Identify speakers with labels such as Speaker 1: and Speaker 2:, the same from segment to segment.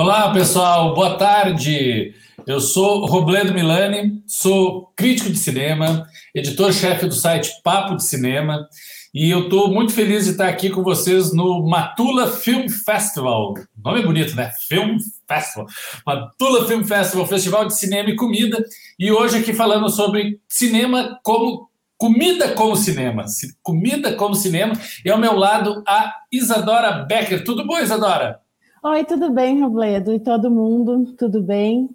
Speaker 1: Olá, pessoal, boa tarde. Eu sou Robledo Milani, sou crítico de cinema, editor-chefe do site Papo de Cinema, e eu estou muito feliz de estar aqui com vocês no Matula Film Festival. O nome é bonito, né? Film Festival. Matula Film Festival, Festival de Cinema e Comida. E hoje aqui falando sobre cinema como comida como cinema. Comida como cinema. E ao meu lado a Isadora Becker. Tudo bom, Isadora?
Speaker 2: Oi, tudo bem, Robledo? E todo mundo, tudo bem?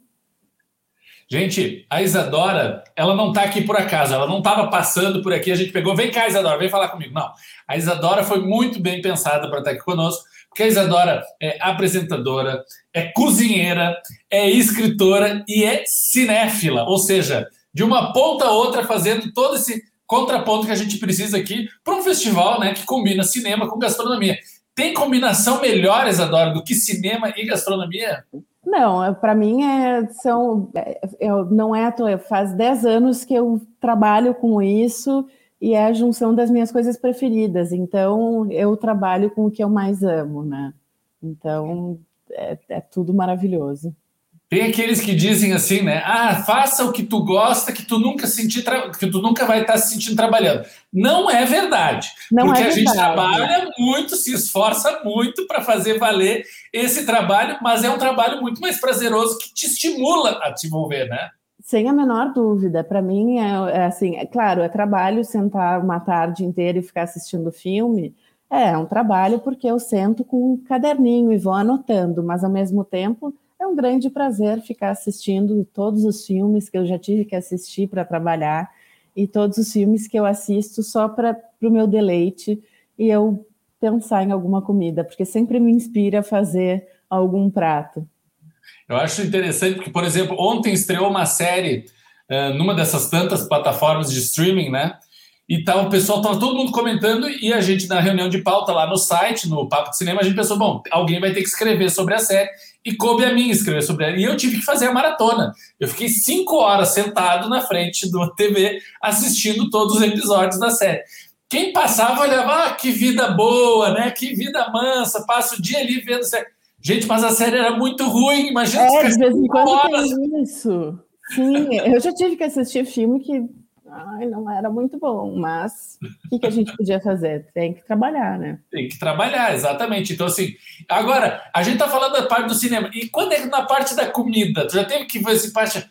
Speaker 1: Gente, a Isadora, ela não está aqui por acaso, ela não estava passando por aqui, a gente pegou, vem cá, Isadora, vem falar comigo. Não, a Isadora foi muito bem pensada para estar aqui conosco, porque a Isadora é apresentadora, é cozinheira, é escritora e é cinéfila, ou seja, de uma ponta a outra fazendo todo esse contraponto que a gente precisa aqui para um festival né, que combina cinema com gastronomia. Tem combinação melhor, Isadora, do que cinema e gastronomia?
Speaker 2: Não, para mim é, são, é, eu, não é à toa, faz 10 anos que eu trabalho com isso e é a junção das minhas coisas preferidas. Então, eu trabalho com o que eu mais amo, né? Então, é, é tudo maravilhoso.
Speaker 1: Tem aqueles que dizem assim, né? Ah, faça o que tu gosta, que tu nunca sentir que tu nunca vai estar se sentindo trabalhando. Não é verdade. Não porque é verdade. a gente trabalha muito, se esforça muito para fazer valer esse trabalho, mas é um trabalho muito mais prazeroso que te estimula a te envolver, né?
Speaker 2: Sem a menor dúvida. Para mim é, é, assim, é claro, é trabalho sentar uma tarde inteira e ficar assistindo filme. É, é um trabalho porque eu sento com um caderninho e vou anotando, mas ao mesmo tempo é um grande prazer ficar assistindo todos os filmes que eu já tive que assistir para trabalhar e todos os filmes que eu assisto só para o meu deleite e eu pensar em alguma comida, porque sempre me inspira a fazer algum prato.
Speaker 1: Eu acho interessante porque, por exemplo, ontem estreou uma série uh, numa dessas tantas plataformas de streaming, né? E tá, o pessoal estava todo mundo comentando e a gente na reunião de pauta lá no site, no Papo de Cinema, a gente pensou, bom, alguém vai ter que escrever sobre a série e coube a mim escrever sobre ela. E eu tive que fazer a maratona. Eu fiquei cinco horas sentado na frente do TV assistindo todos os episódios da série. Quem passava olhava, ah, que vida boa, né? Que vida mansa, passa o dia ali vendo série. Gente, mas a série era muito ruim, imagina.
Speaker 2: É, de vez em quando horas. tem isso. Sim, eu já tive que assistir filme que ai, não era muito bom, mas o que, que, a gente podia fazer? Tem que trabalhar, né?
Speaker 1: Tem que trabalhar, exatamente. Então, assim, agora, a gente tá falando da parte do cinema, e quando é na parte da comida? Tu já teve que essa parte,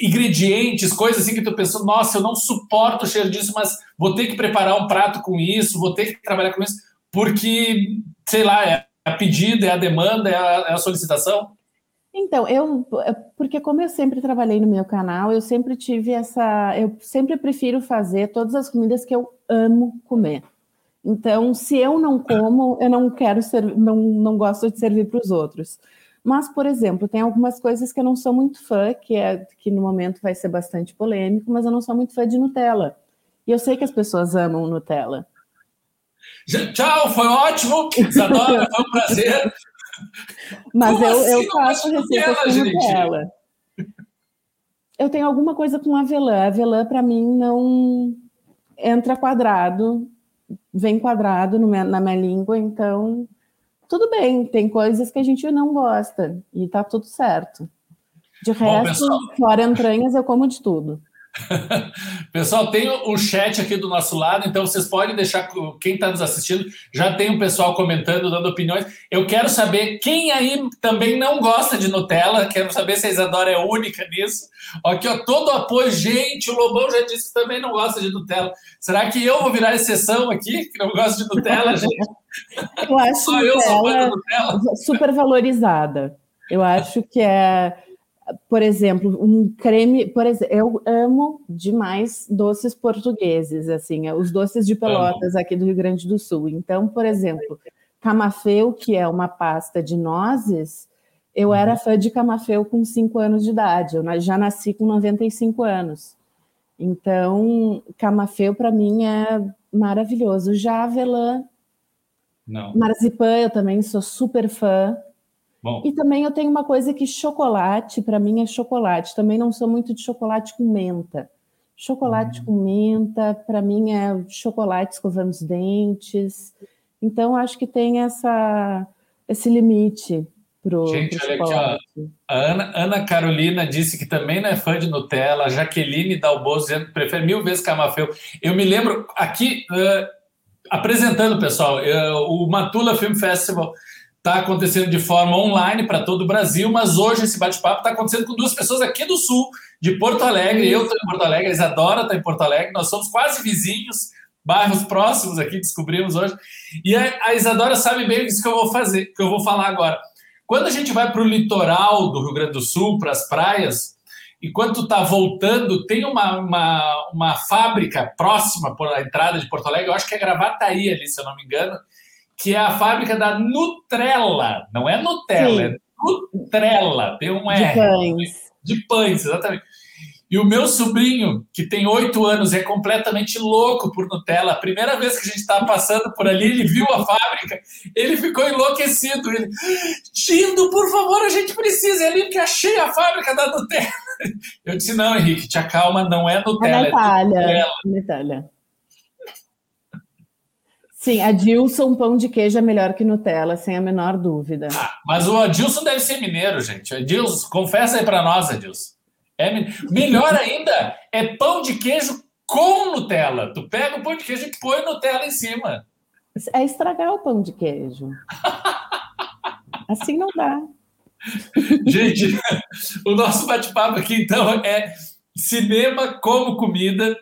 Speaker 1: ingredientes, coisas assim que tu pensou, nossa, eu não suporto o cheiro disso, mas vou ter que preparar um prato com isso, vou ter que trabalhar com isso, porque, sei lá, é a pedida, é a demanda, é a, é a solicitação?
Speaker 2: Então, eu, porque como eu sempre trabalhei no meu canal, eu sempre tive essa, eu sempre prefiro fazer todas as comidas que eu amo comer. Então, se eu não como, eu não quero ser, não, não gosto de servir para os outros. Mas, por exemplo, tem algumas coisas que eu não sou muito fã, que é que no momento vai ser bastante polêmico, mas eu não sou muito fã de Nutella. E eu sei que as pessoas amam Nutella.
Speaker 1: Tchau, foi ótimo. Isadora, foi um prazer.
Speaker 2: Mas Como eu, assim eu faço receita com Nutella. Eu tenho alguma coisa com avelã. Avelã, para mim, não entra quadrado, vem quadrado na minha língua, então tudo bem. Tem coisas que a gente não gosta e tá tudo certo. De resto, Bom, fora entranhas, eu como de tudo.
Speaker 1: pessoal, tem o chat aqui do nosso lado, então vocês podem deixar, quem está nos assistindo, já tem um pessoal comentando, dando opiniões. Eu quero saber quem aí também não gosta de Nutella, quero saber se a Isadora é única nisso. Aqui, ó, todo apoio, gente, o Lobão já disse que também não gosta de Nutella. Será que eu vou virar exceção aqui, que não gosto de Nutella, gente?
Speaker 2: Eu acho Só eu sou Nutella. super valorizada. Eu acho que é por exemplo, um creme, por exemplo, eu amo demais doces portugueses, assim, é, os doces de Pelotas aqui do Rio Grande do Sul. Então, por exemplo, camafeu, que é uma pasta de nozes, eu era uhum. fã de camafeu com 5 anos de idade, eu já nasci com 95 anos. Então, camafeu para mim é maravilhoso. Já avelã, Não. marzipan, eu também sou super fã. Bom. E também eu tenho uma coisa que chocolate, para mim, é chocolate. Também não sou muito de chocolate com menta. Chocolate uhum. com menta, para mim, é chocolate escovando os dentes. Então, acho que tem essa, esse limite pro,
Speaker 1: Gente,
Speaker 2: pro
Speaker 1: olha aqui, ó. A Ana, Ana, Carolina disse que também não é fã de Nutella. A Jaqueline Dalbozo dizendo que prefere mil vezes camafeu. Eu me lembro aqui, uh, apresentando, pessoal, uh, o Matula Film Festival está acontecendo de forma online para todo o Brasil, mas hoje esse bate-papo está acontecendo com duas pessoas aqui do Sul, de Porto Alegre. Eu estou em Porto Alegre, a Isadora está em Porto Alegre, nós somos quase vizinhos, bairros próximos aqui, descobrimos hoje. E a, Isadora sabe bem isso que eu vou fazer, que eu vou falar agora. Quando a gente vai para o litoral do Rio Grande do Sul, para as praias, e quando está voltando, tem uma, uma, uma fábrica próxima por a entrada de Porto Alegre, eu acho que é Gravataí ali, se eu não me engano, que é a fábrica da Nutrella. Não é Nutella, Sim. é Nutrella. Tem um R.
Speaker 2: De pães.
Speaker 1: De pães, exatamente. E o meu sobrinho, que tem oito anos, é completamente louco por Nutella. A primeira vez que a gente estava passando por ali, ele viu a fábrica, ele ficou enlouquecido. Ele, Tindo, por favor, a gente precisa ali que achei a fábrica da Nutella. Eu disse, não, Henrique, te acalma, não é Nutella.
Speaker 2: É Natália. É Nutella. Sim, a Dilson pão de queijo é melhor que Nutella, sem a menor dúvida.
Speaker 1: Ah, mas o Adilson deve ser mineiro, gente. Adilson, confessa aí para nós, Adilson. É, melhor ainda é pão de queijo com Nutella. Tu pega o pão de queijo e põe Nutella em cima.
Speaker 2: É estragar o pão de queijo. assim não dá.
Speaker 1: Gente, o nosso bate-papo aqui, então, é cinema como comida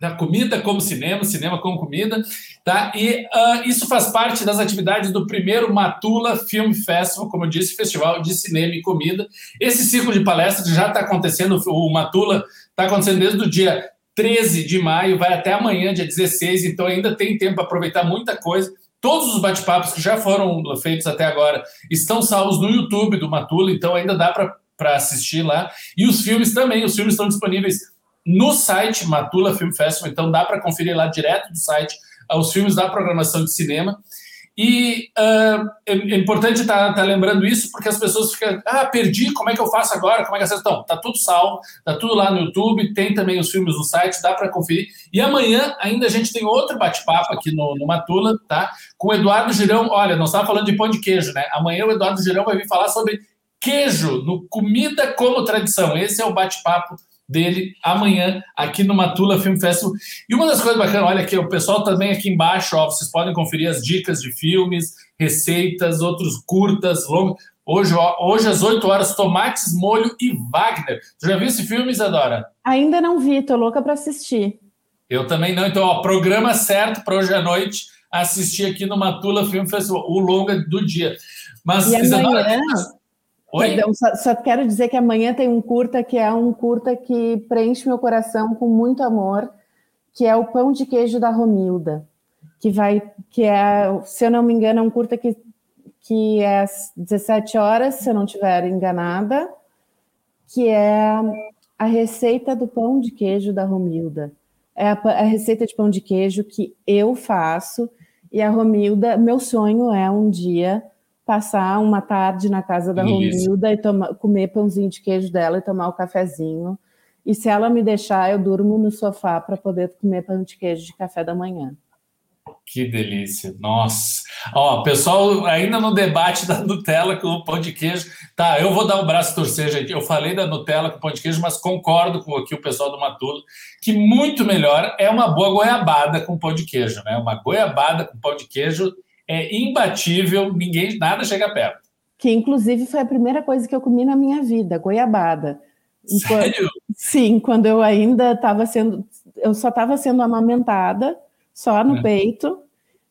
Speaker 1: da comida como cinema, cinema como comida, tá? E uh, isso faz parte das atividades do primeiro Matula Film Festival, como eu disse, festival de cinema e comida. Esse ciclo de palestras já está acontecendo, o Matula está acontecendo desde o dia 13 de maio, vai até amanhã, dia 16, então ainda tem tempo para aproveitar muita coisa. Todos os bate-papos que já foram feitos até agora estão salvos no YouTube do Matula, então ainda dá para assistir lá. E os filmes também, os filmes estão disponíveis no site Matula Film Festival, então dá para conferir lá direto do site uh, os filmes da programação de cinema. E uh, é, importante estar tá, tá lembrando isso, porque as pessoas ficam, ah, perdi, como é que eu faço agora? Como é que acesso? Então, tá tudo salvo, tá tudo lá no YouTube, tem também os filmes no site, dá para conferir. E amanhã ainda a gente tem outro bate-papo aqui no, no Matula, tá? Com o Eduardo Girão. Olha, nós estávamos falando de pão de queijo, né? Amanhã o Eduardo Girão vai vir falar sobre queijo no Comida como Tradição. Esse é o bate-papo dele amanhã aqui no Matula Film Festival. E uma das coisas bacanas, olha aqui, o pessoal também aqui embaixo, ó, vocês podem conferir as dicas de filmes, receitas, outros curtas, longos. Hoje, ó, hoje às 8 horas, Tomates, Molho e Wagner. Você já viu esse filme, Isadora?
Speaker 2: Ainda não vi, tô louca para assistir.
Speaker 1: Eu também não. Então, ó, programa certo para hoje à noite assistir aqui no Matula Film Festival, o longa do dia.
Speaker 2: Mas, e Isadora, amanhã... Perdão, só, só, quero dizer que amanhã tem um curta que é um curta que preenche meu coração com muito amor, que é o Pão de Queijo da Romilda, que vai, que é, se eu não me engano, é um curta que, que é às 17 horas, se eu não estiver enganada, que é a receita do pão de queijo da Romilda. É a, a receita de pão de queijo que eu faço, e a Romilda, meu sonho é um dia passar uma tarde na casa da Romilda e tomar, comer pãozinho de queijo dela e tomar o cafezinho. E se ela me deixar, eu durmo no sofá para poder comer pão de queijo de café da manhã.
Speaker 1: Que delícia, nossa. Ó, pessoal, ainda no debate da Nutella com o pão de queijo. Tá, eu vou dar um braço torcer, gente. Eu falei da Nutella com o pão de queijo, mas concordo com aqui o pessoal do Matulo que muito melhor é uma boa goiabada com pão de queijo, né? Uma goiabada com pão de queijo é imbatível, ninguém, nada chega perto.
Speaker 2: Que inclusive foi a primeira coisa que eu comi na minha vida, goiabada.
Speaker 1: Sério? Enquanto,
Speaker 2: sim, quando eu ainda estava sendo, eu só estava sendo amamentada, só no é. peito.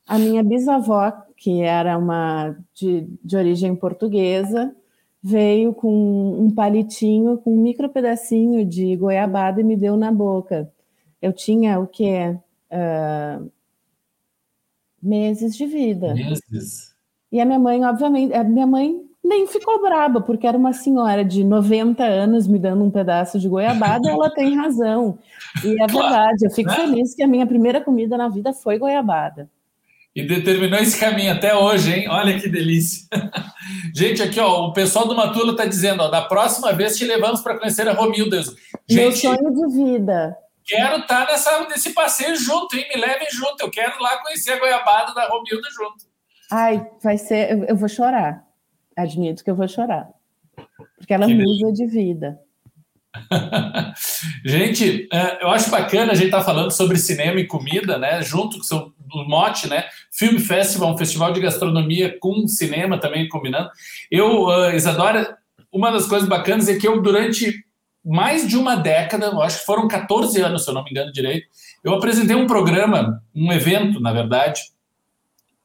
Speaker 2: A minha bisavó, que era uma de, de origem portuguesa, veio com um palitinho, com um micro pedacinho de goiabada e me deu na boca. Eu tinha o quê? Uh, meses de vida.
Speaker 1: Meses.
Speaker 2: E a minha mãe, obviamente, a minha mãe nem ficou braba, porque era uma senhora de 90 anos me dando um pedaço de goiabada, ela tem razão. E é claro, verdade, eu fico né? feliz que a minha primeira comida na vida foi goiabada.
Speaker 1: E determinou esse caminho até hoje, hein? Olha que delícia. Gente, aqui, ó, o pessoal do Matula está dizendo, ó, da próxima vez te levamos para conhecer a Romilda. Gente,
Speaker 2: Meu sonho de vida
Speaker 1: quero estar tá nessa, nesse passeio junto, hein? Me levem junto. Eu quero lá conhecer a goiabada da Romilda junto.
Speaker 2: Ai, vai ser. Eu, eu vou chorar. admito que eu vou chorar. Porque ela musa de vida.
Speaker 1: gente, é, eu acho bacana a gente estar tá falando sobre cinema e comida, né? Junto com o seu mote, né? Film Festival, um festival de gastronomia com cinema também combinando. Eu, uh, Isadora, uma das coisas bacanas é que eu, durante mais de uma década, eu acho que foram 14 anos, se eu não me engano direito, eu apresentei um programa, um evento, na verdade,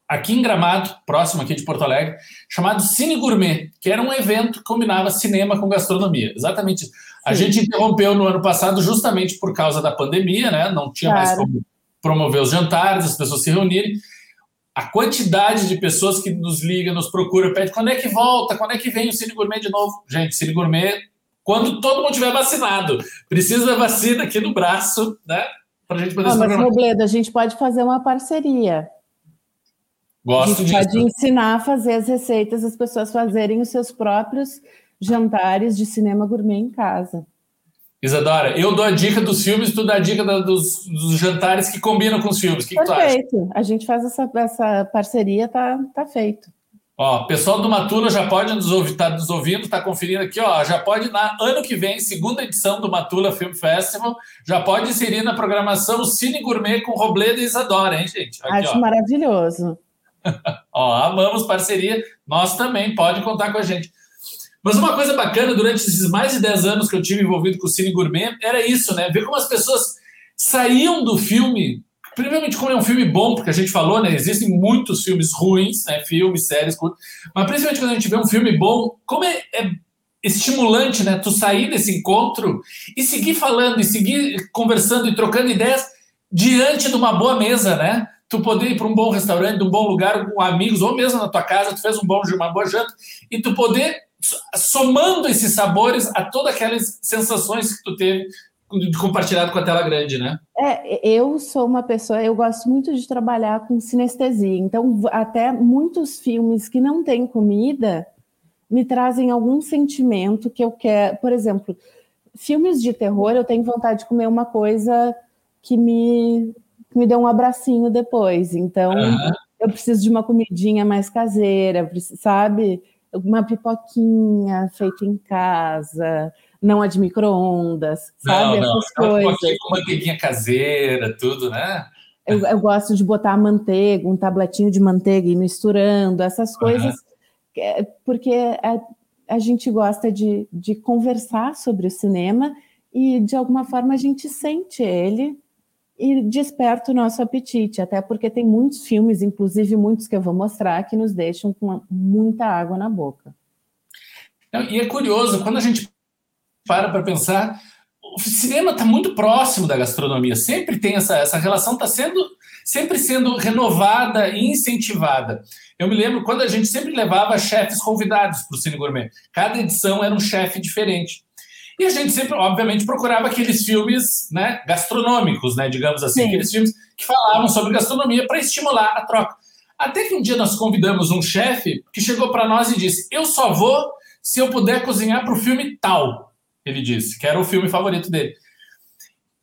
Speaker 1: aqui em Gramado, próximo aqui de Porto Alegre, chamado Cine Gourmet, que era um evento que combinava cinema com gastronomia. Exatamente isso. A gente interrompeu no ano passado justamente por causa da pandemia, né? Não tinha claro. mais como promover os jantares, as pessoas se reunirem. A quantidade de pessoas que nos liga, nos procura, pede quando é que volta, quando é que vem o Cine Gourmet de novo. Gente, Cine Gourmet, quando todo mundo tiver vacinado. Precisa da vacina aqui no braço, né?
Speaker 2: Para a gente poder ah, Mas, Robledo, a gente pode fazer uma parceria.
Speaker 1: Gosto
Speaker 2: a gente
Speaker 1: disso.
Speaker 2: pode ensinar a fazer as receitas, as pessoas fazerem os seus próprios jantares de cinema gourmet em casa.
Speaker 1: Isadora, eu dou a dica dos filmes, tu dá a dica dos, dos jantares que combinam com os filmes. O que,
Speaker 2: Perfeito.
Speaker 1: Que tu
Speaker 2: acha? A gente faz essa, essa parceria, tá, tá feito.
Speaker 1: Ó, pessoal do Matula já pode nos ouvir, tá nos ouvindo, tá conferindo aqui, ó, já pode na ano que vem, segunda edição do Matula Film Festival, já pode inserir na programação o Cine Gourmet com Robledo e Isadora, hein, gente?
Speaker 2: Aqui, Acho ó. maravilhoso.
Speaker 1: ó, amamos parceria, nós também, pode contar com a gente. Mas uma coisa bacana, durante esses mais de 10 anos que eu tive envolvido com o Cine Gourmet, era isso, né? Ver como as pessoas saíam do filme, primeiramente como é um filme bom, porque a gente falou, né? Existem muitos filmes ruins, né? Filmes, séries, mas principalmente quando a gente vê um filme bom, como é, é estimulante, né? Tu sair desse encontro e seguir falando, e seguir conversando e trocando ideias diante de uma boa mesa, né? Tu poder ir para um bom restaurante, um bom lugar com amigos, ou mesmo na tua casa, tu fez um bom, uma boa janta, e tu poder somando esses sabores a todas aquelas sensações que tu teve compartilhado com a tela grande, né?
Speaker 2: É, eu sou uma pessoa, eu gosto muito de trabalhar com sinestesia, então até muitos filmes que não têm comida me trazem algum sentimento que eu quero, por exemplo, filmes de terror, eu tenho vontade de comer uma coisa que me, que me dê um abracinho depois, então uhum. eu preciso de uma comidinha mais caseira, sabe? uma pipoquinha feita em casa, não é de micro-ondas, sabe?
Speaker 1: Não, Essas não. coisas. Com manteiguinha caseira, tudo, né?
Speaker 2: Eu, eu, gosto de botar manteiga, um tabletinho de manteiga e misturando, essas coisas, uhum. porque a, a gente gosta de, de conversar sobre o cinema e, de alguma forma, a gente sente ele e desperta o nosso apetite, até porque tem muitos filmes, inclusive muitos que eu vou mostrar, que nos deixam com muita água na boca.
Speaker 1: E é curioso, quando a gente para para pensar, o cinema está muito próximo da gastronomia, sempre tem essa, essa relação, está sendo sempre sendo renovada e incentivada. Eu me lembro quando a gente sempre levava chefes convidados para o Cine Gourmet, cada edição era um chefe diferente. E a gente sempre, obviamente, procurava aqueles filmes né, gastronômicos, né, digamos assim, Sim. aqueles filmes que falavam sobre gastronomia para estimular a troca. Até que um dia nós convidamos um chefe que chegou para nós e disse: Eu só vou se eu puder cozinhar para o filme tal. Ele disse, que era o filme favorito dele.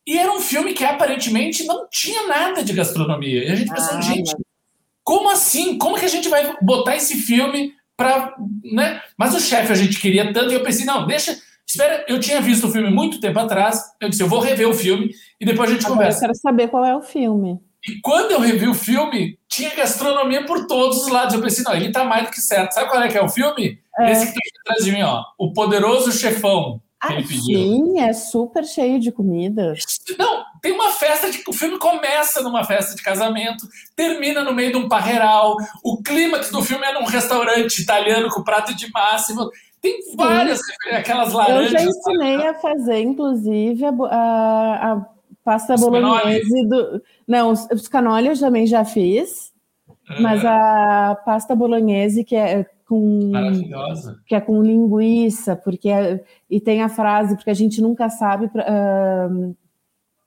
Speaker 1: E era um filme que aparentemente não tinha nada de gastronomia. E a gente pensou, ah, gente, como assim? Como que a gente vai botar esse filme para. Né? Mas o chefe a gente queria tanto, e eu pensei, não, deixa Espera, eu tinha visto o filme muito tempo atrás. Eu disse, eu vou rever o filme e depois a gente Agora conversa.
Speaker 2: Eu quero saber qual é o filme.
Speaker 1: E quando eu revi o filme, tinha gastronomia por todos os lados. Eu pensei, não, ele tá mais do que certo. Sabe qual é que é o filme? É. Esse que tá aqui atrás de mim, ó. O Poderoso Chefão.
Speaker 2: Ah, sim, é super cheio de comida.
Speaker 1: Não, tem uma festa de. O filme começa numa festa de casamento, termina no meio de um parreiral. O clímax do filme é num restaurante italiano com prato de máximo. Tem várias, Sim. aquelas laranjas.
Speaker 2: Eu já ensinei a fazer, inclusive, a, a, a pasta os bolognese do. Não, os, os canoli eu também já fiz, mas a pasta bolognese que é com que é com linguiça, porque é, e tem a frase porque a gente nunca sabe uh,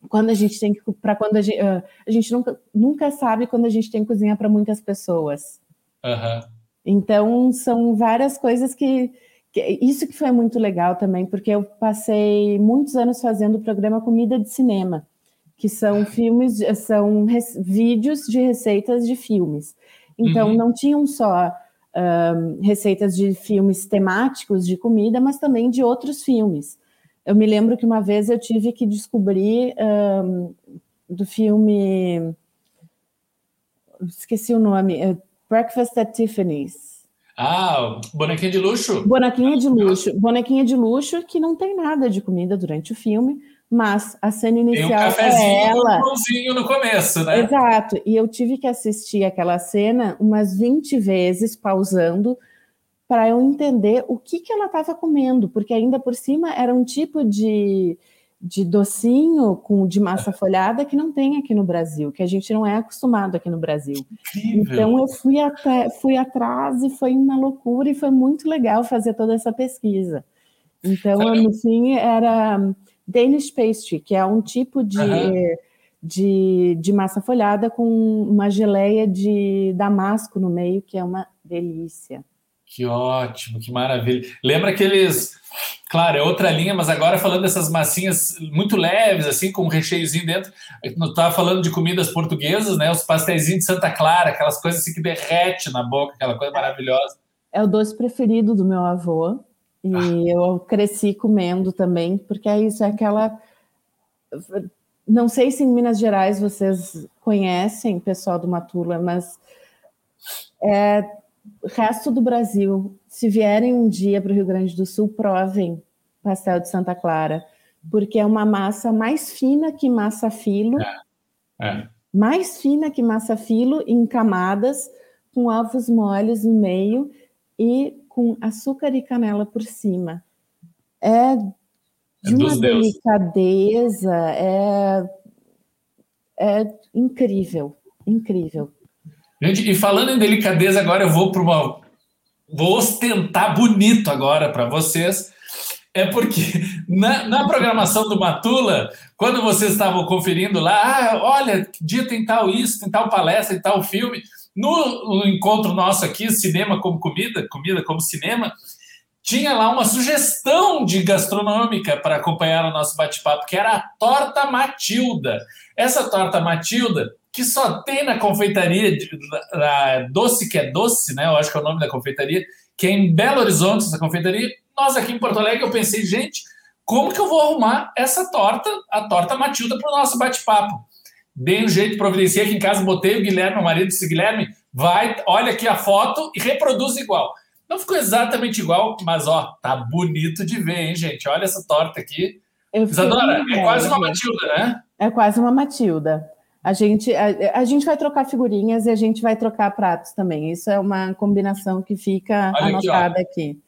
Speaker 2: quando a gente tem que para quando a gente, uh, a gente nunca nunca sabe quando a gente tem que cozinhar para muitas pessoas.
Speaker 1: Uhum.
Speaker 2: Então são várias coisas que isso que foi muito legal também, porque eu passei muitos anos fazendo o programa Comida de Cinema, que são filmes, são vídeos de receitas de filmes. Então, uhum. não tinham só um, receitas de filmes temáticos de comida, mas também de outros filmes. Eu me lembro que uma vez eu tive que descobrir um, do filme. Esqueci o nome. É Breakfast at Tiffany's.
Speaker 1: Ah, bonequinha de luxo?
Speaker 2: Bonequinha de luxo. Bonequinha de luxo que não tem nada de comida durante o filme, mas a cena inicial tem um cafezinho é ela.
Speaker 1: Um no começo, né?
Speaker 2: Exato. E eu tive que assistir aquela cena umas 20 vezes, pausando, para eu entender o que, que ela estava comendo, porque ainda por cima era um tipo de, de docinho com de massa folhada que não tem aqui no Brasil, que a gente não é acostumado aqui no Brasil. Então eu fui até fui atrás e foi uma loucura e foi muito legal fazer toda essa pesquisa. Então, no fim, era Danish pastry, que é um tipo de, uhum. de, de massa folhada com uma geleia de damasco no meio, que é uma delícia.
Speaker 1: Que ótimo, que maravilha. Lembra aqueles. Claro, é outra linha, mas agora falando dessas massinhas muito leves, assim, com um recheiozinho dentro. Estava falando de comidas portuguesas, né? Os pastéis de Santa Clara, aquelas coisas assim que derrete na boca, aquela coisa maravilhosa.
Speaker 2: É o doce preferido do meu avô. E ah. eu cresci comendo também, porque é isso, é aquela. Não sei se em Minas Gerais vocês conhecem, pessoal do Matula, mas é resto do Brasil, se vierem um dia para o Rio Grande do Sul, provem pastel de Santa Clara, porque é uma massa mais fina que massa filo, é. É. mais fina que massa filo, em camadas, com ovos moles no meio e com açúcar e canela por cima. É de é uma delicadeza, é, é incrível, incrível.
Speaker 1: Gente, e falando em delicadeza, agora eu vou para uma. Vou ostentar bonito agora para vocês. É porque na, na, programação do Matula, quando vocês estavam conferindo lá, ah, olha, que dia tem tal isso, tem tal palestra, tem tal filme, no, encontro nosso aqui, cinema como comida, comida como cinema, tinha lá uma sugestão de gastronômica para acompanhar o nosso bate-papo, que era a torta Matilda. Essa torta Matilda, que só tem na confeitaria de, na Doce que é Doce, né? Eu acho que é o nome da confeitaria, que é em Belo Horizonte, essa confeitaria. Nós aqui em Porto Alegre, eu pensei, gente, como que eu vou arrumar essa torta, a torta Matilda, para o nosso bate-papo? Dei um jeito, providenciei aqui em casa, botei o Guilherme, o marido disse, Guilherme, vai, olha aqui a foto e reproduz igual. Não ficou exatamente igual, mas ó, tá bonito de ver, hein, gente? Olha essa torta aqui. Isadora, é quase uma Matilda, né?
Speaker 2: É quase uma Matilda. A gente, a, a, gente vai trocar figurinhas e a gente vai trocar pratos também. Isso é uma combinação que fica Olha anotada aqui, aqui.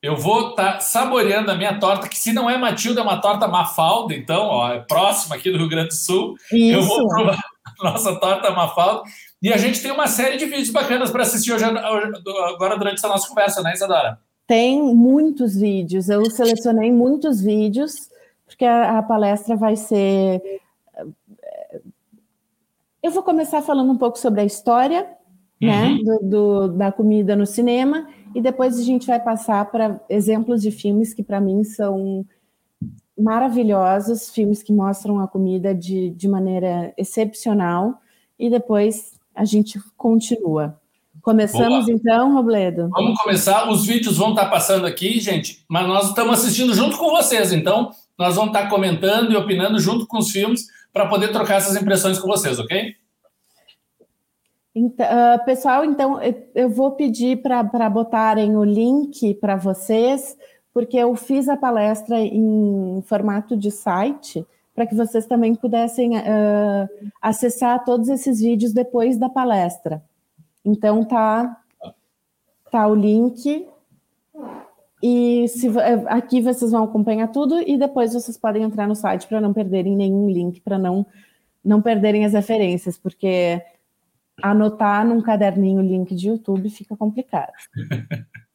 Speaker 1: Eu vou estar tá saboreando a minha torta, que se não é Matilda, é uma torta Mafalda, então, ó, é próxima aqui do Rio Grande do Sul. Isso. Eu vou provar a nossa torta Mafalda. E a gente tem uma série de vídeos bacanas para assistir hoje, agora durante essa nossa conversa, né, Isadora?
Speaker 2: Tem muitos vídeos. Eu selecionei muitos vídeos, porque a, a palestra vai ser. Eu vou começar falando um pouco sobre a história né, uhum. do, do, da comida no cinema e depois a gente vai passar para exemplos de filmes que para mim são maravilhosos, filmes que mostram a comida de, de maneira excepcional, e depois a gente continua. Começamos então, Robledo?
Speaker 1: Vamos começar. Os vídeos vão estar passando aqui, gente, mas nós estamos assistindo junto com vocês, então nós vamos estar comentando e opinando junto com os filmes para poder trocar essas impressões com vocês, ok?
Speaker 2: Então, uh, pessoal, então eu vou pedir para botarem o link para vocês, porque eu fiz a palestra em formato de site, para que vocês também pudessem uh, acessar todos esses vídeos depois da palestra. Então tá, tá o link e se, aqui vocês vão acompanhar tudo e depois vocês podem entrar no site para não perderem nenhum link, para não não perderem as referências, porque anotar num caderninho link de YouTube fica complicado.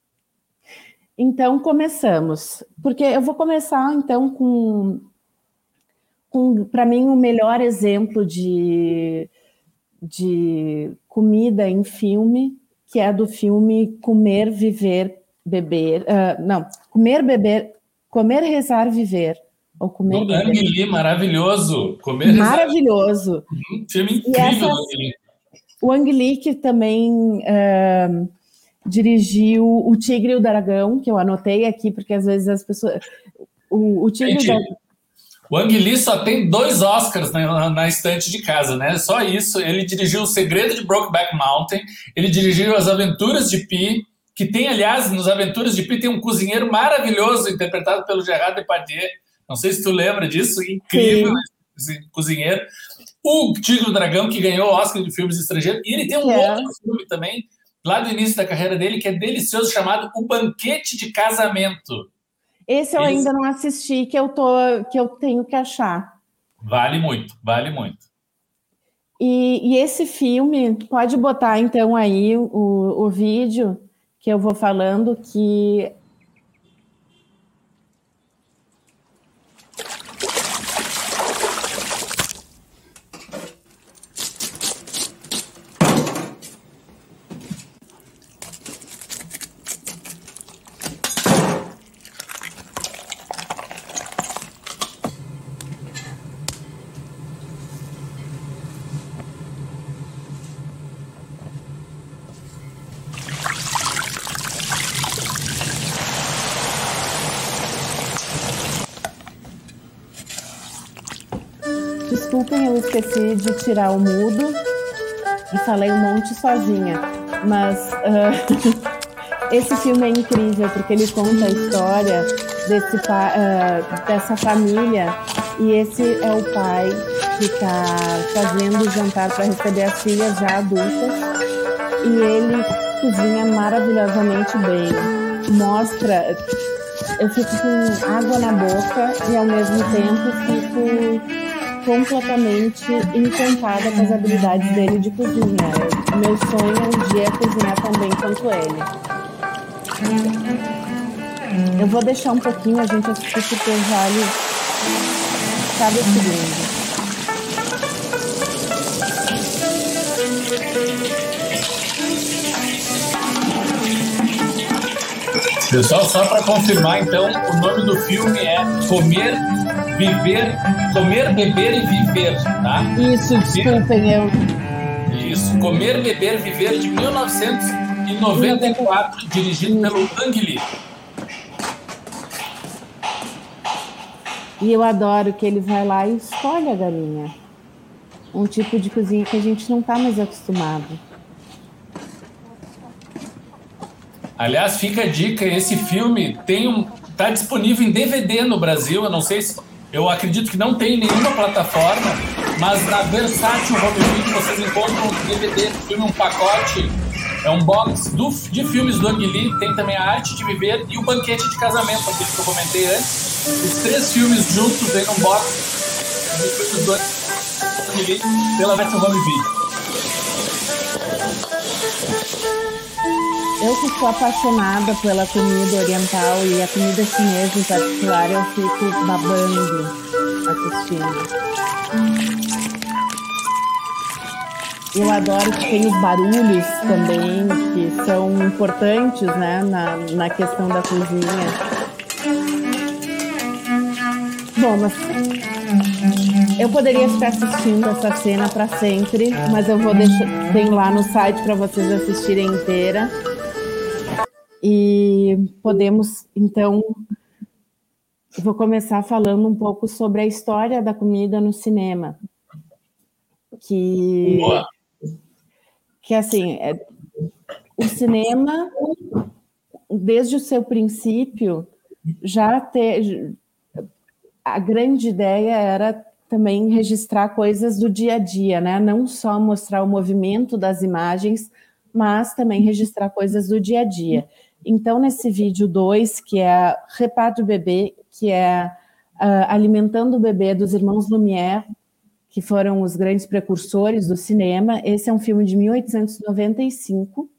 Speaker 2: Então, começamos. Porque eu vou começar, então, com, com para mim, o melhor exemplo de, de comida em filme, que é do filme Comer, Viver, Beber. Uh, não, Comer, Beber, Comer, Rezar, Viver. Ou comer,
Speaker 1: beber. Ang Lee, maravilhoso.
Speaker 2: Comer, maravilhoso.
Speaker 1: Rezar. Uhum, filme incrível,
Speaker 2: o Ang Lee, que também uh, dirigiu O Tigre e o Dragão, que eu anotei aqui, porque às vezes as pessoas. O, o Tigre Gente, e o Dragão.
Speaker 1: O Ang Lee só tem dois Oscars na, na, estante de casa, né? Só isso. Ele dirigiu O Segredo de Brokeback Mountain, ele dirigiu As Aventuras de Pi, que tem, aliás, nos Aventuras de Pi tem um cozinheiro maravilhoso interpretado pelo Gerard Depardieu. Não sei se tu lembra disso, incrível Sim. esse cozinheiro. O Tigre do Dragão, que ganhou o Oscar de filmes estrangeiros, e ele tem um é. outro filme também, lá do início da carreira dele, que é delicioso, chamado O Banquete de Casamento.
Speaker 2: Esse eu Esse... ainda não assisti, que eu, tô, que eu tenho que achar.
Speaker 1: Vale muito, vale muito.
Speaker 2: E, e esse filme, pode botar então aí o, o vídeo que eu vou falando, que Desculpem, eu esqueci de tirar o mudo e falei um monte sozinha. Mas uh, esse filme é incrível porque ele conta a história desse, uh, dessa família e esse é o pai que está fazendo o jantar para receber as filhas já adultas e ele cozinha maravilhosamente bem. Mostra, eu fico com água na boca e ao mesmo tempo fico completamente encantada com as habilidades dele de cozinha. Meu sonho é um dia cozinhar tão bem quanto ele. Eu vou deixar um pouquinho a gente assistir porque eu já lhe... cada segundo.
Speaker 1: Pessoal, só para confirmar, então, o nome do filme é Comer Viver, Comer, Beber e Viver, tá?
Speaker 2: Isso, desculpem, eu.
Speaker 1: Isso, Comer, Beber, Viver de 1994, dirigido pelo Ang Lee.
Speaker 2: E eu adoro que ele vai lá e escolhe a galinha. Um tipo de cozinha que a gente não está mais acostumado.
Speaker 1: Aliás, fica a dica, esse filme tem um tá disponível em DVD no Brasil, eu não sei se eu acredito que não tem nenhuma plataforma, mas na Versátil Home Video vocês encontram um DVD do filme, um pacote, é um box do, de filmes do Ang Lee, tem também a Arte de Viver e o Banquete de Casamento, aquele que eu comentei antes. Os três filmes juntos vem num box dos filmes do Ang Lee pela Versátil Home Video.
Speaker 2: Eu que sou apaixonada pela comida oriental e a comida chinesa em particular, eu fico babando assistindo. Eu adoro que tem os barulhos também, que são importantes né, na, na questão da cozinha. Bom, mas eu poderia ficar assistindo essa cena para sempre, mas eu vou deixar tem lá no site para vocês assistirem inteira. E podemos, então, vou começar falando um pouco sobre a história da comida no cinema. Que, Boa. que assim, é, o cinema, desde o seu princípio, já ter, a grande ideia era também registrar coisas do dia a dia, né? Não só mostrar o movimento das imagens, mas também registrar coisas do dia a dia. Então, nesse vídeo 2, que é Reparo do Bebê, que é uh, Alimentando o Bebê dos Irmãos Lumière, que foram os grandes precursores do cinema, esse é um filme de 1895,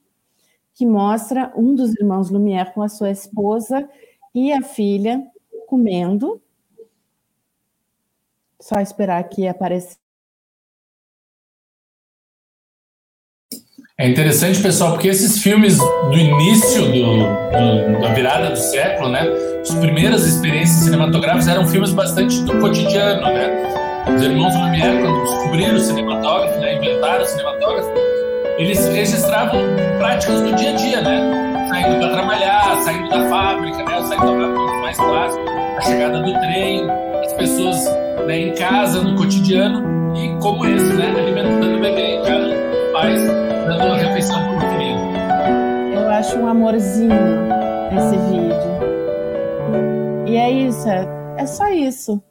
Speaker 2: que mostra um dos irmãos Lumière com a sua esposa e a filha comendo. Só esperar aqui aparecer.
Speaker 1: É interessante, pessoal, porque esses filmes do início do, do, da virada do século, né? As primeiras experiências cinematográficas eram filmes bastante do cotidiano, né? Os irmãos Lumière, quando descobriram o cinematógrafo, né, inventaram o cinematógrafo, eles registravam práticas do dia a dia, né? Saindo para trabalhar, saindo da fábrica, né? Saindo da mais clássico, a chegada do trem, as pessoas né, em casa, no cotidiano, e como esse, né? Alimentando o bebê em casa, pais dando uma refeição o filho.
Speaker 2: Eu acho um amorzinho esse vídeo. E é isso, é, é só isso.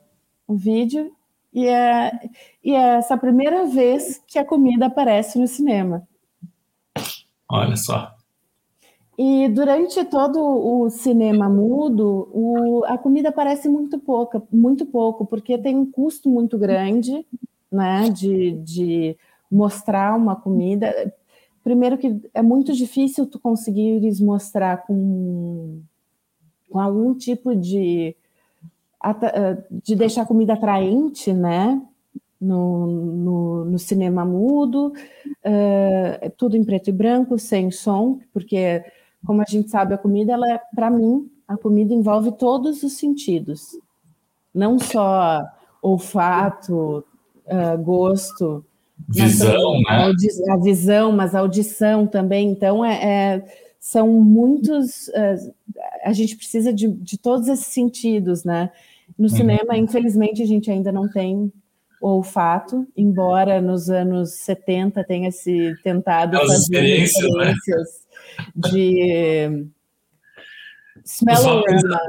Speaker 2: O vídeo e é, e é essa primeira vez que a comida aparece no cinema.
Speaker 1: Olha só.
Speaker 2: E durante todo o cinema mudo, o, a comida aparece muito pouca, muito pouco, porque tem um custo muito grande, né, de, de mostrar uma comida. Primeiro que é muito difícil tu conseguires mostrar com, com algum tipo de de deixar a comida atraente, né? No, no, no cinema mudo, uh, tudo em preto e branco, sem som, porque, como a gente sabe, a comida, ela é, para mim, a comida envolve todos os sentidos, não só olfato, uh, gosto,
Speaker 1: visão,
Speaker 2: né? a, visão, mas a audição também. Então, é, é são muitos. Uh, a gente precisa de, de todos esses sentidos, né? No uhum. cinema, infelizmente, a gente ainda não tem olfato, embora nos anos 70 tenha se tentado
Speaker 1: As fazer né? experiências
Speaker 2: né? de
Speaker 1: smellorama.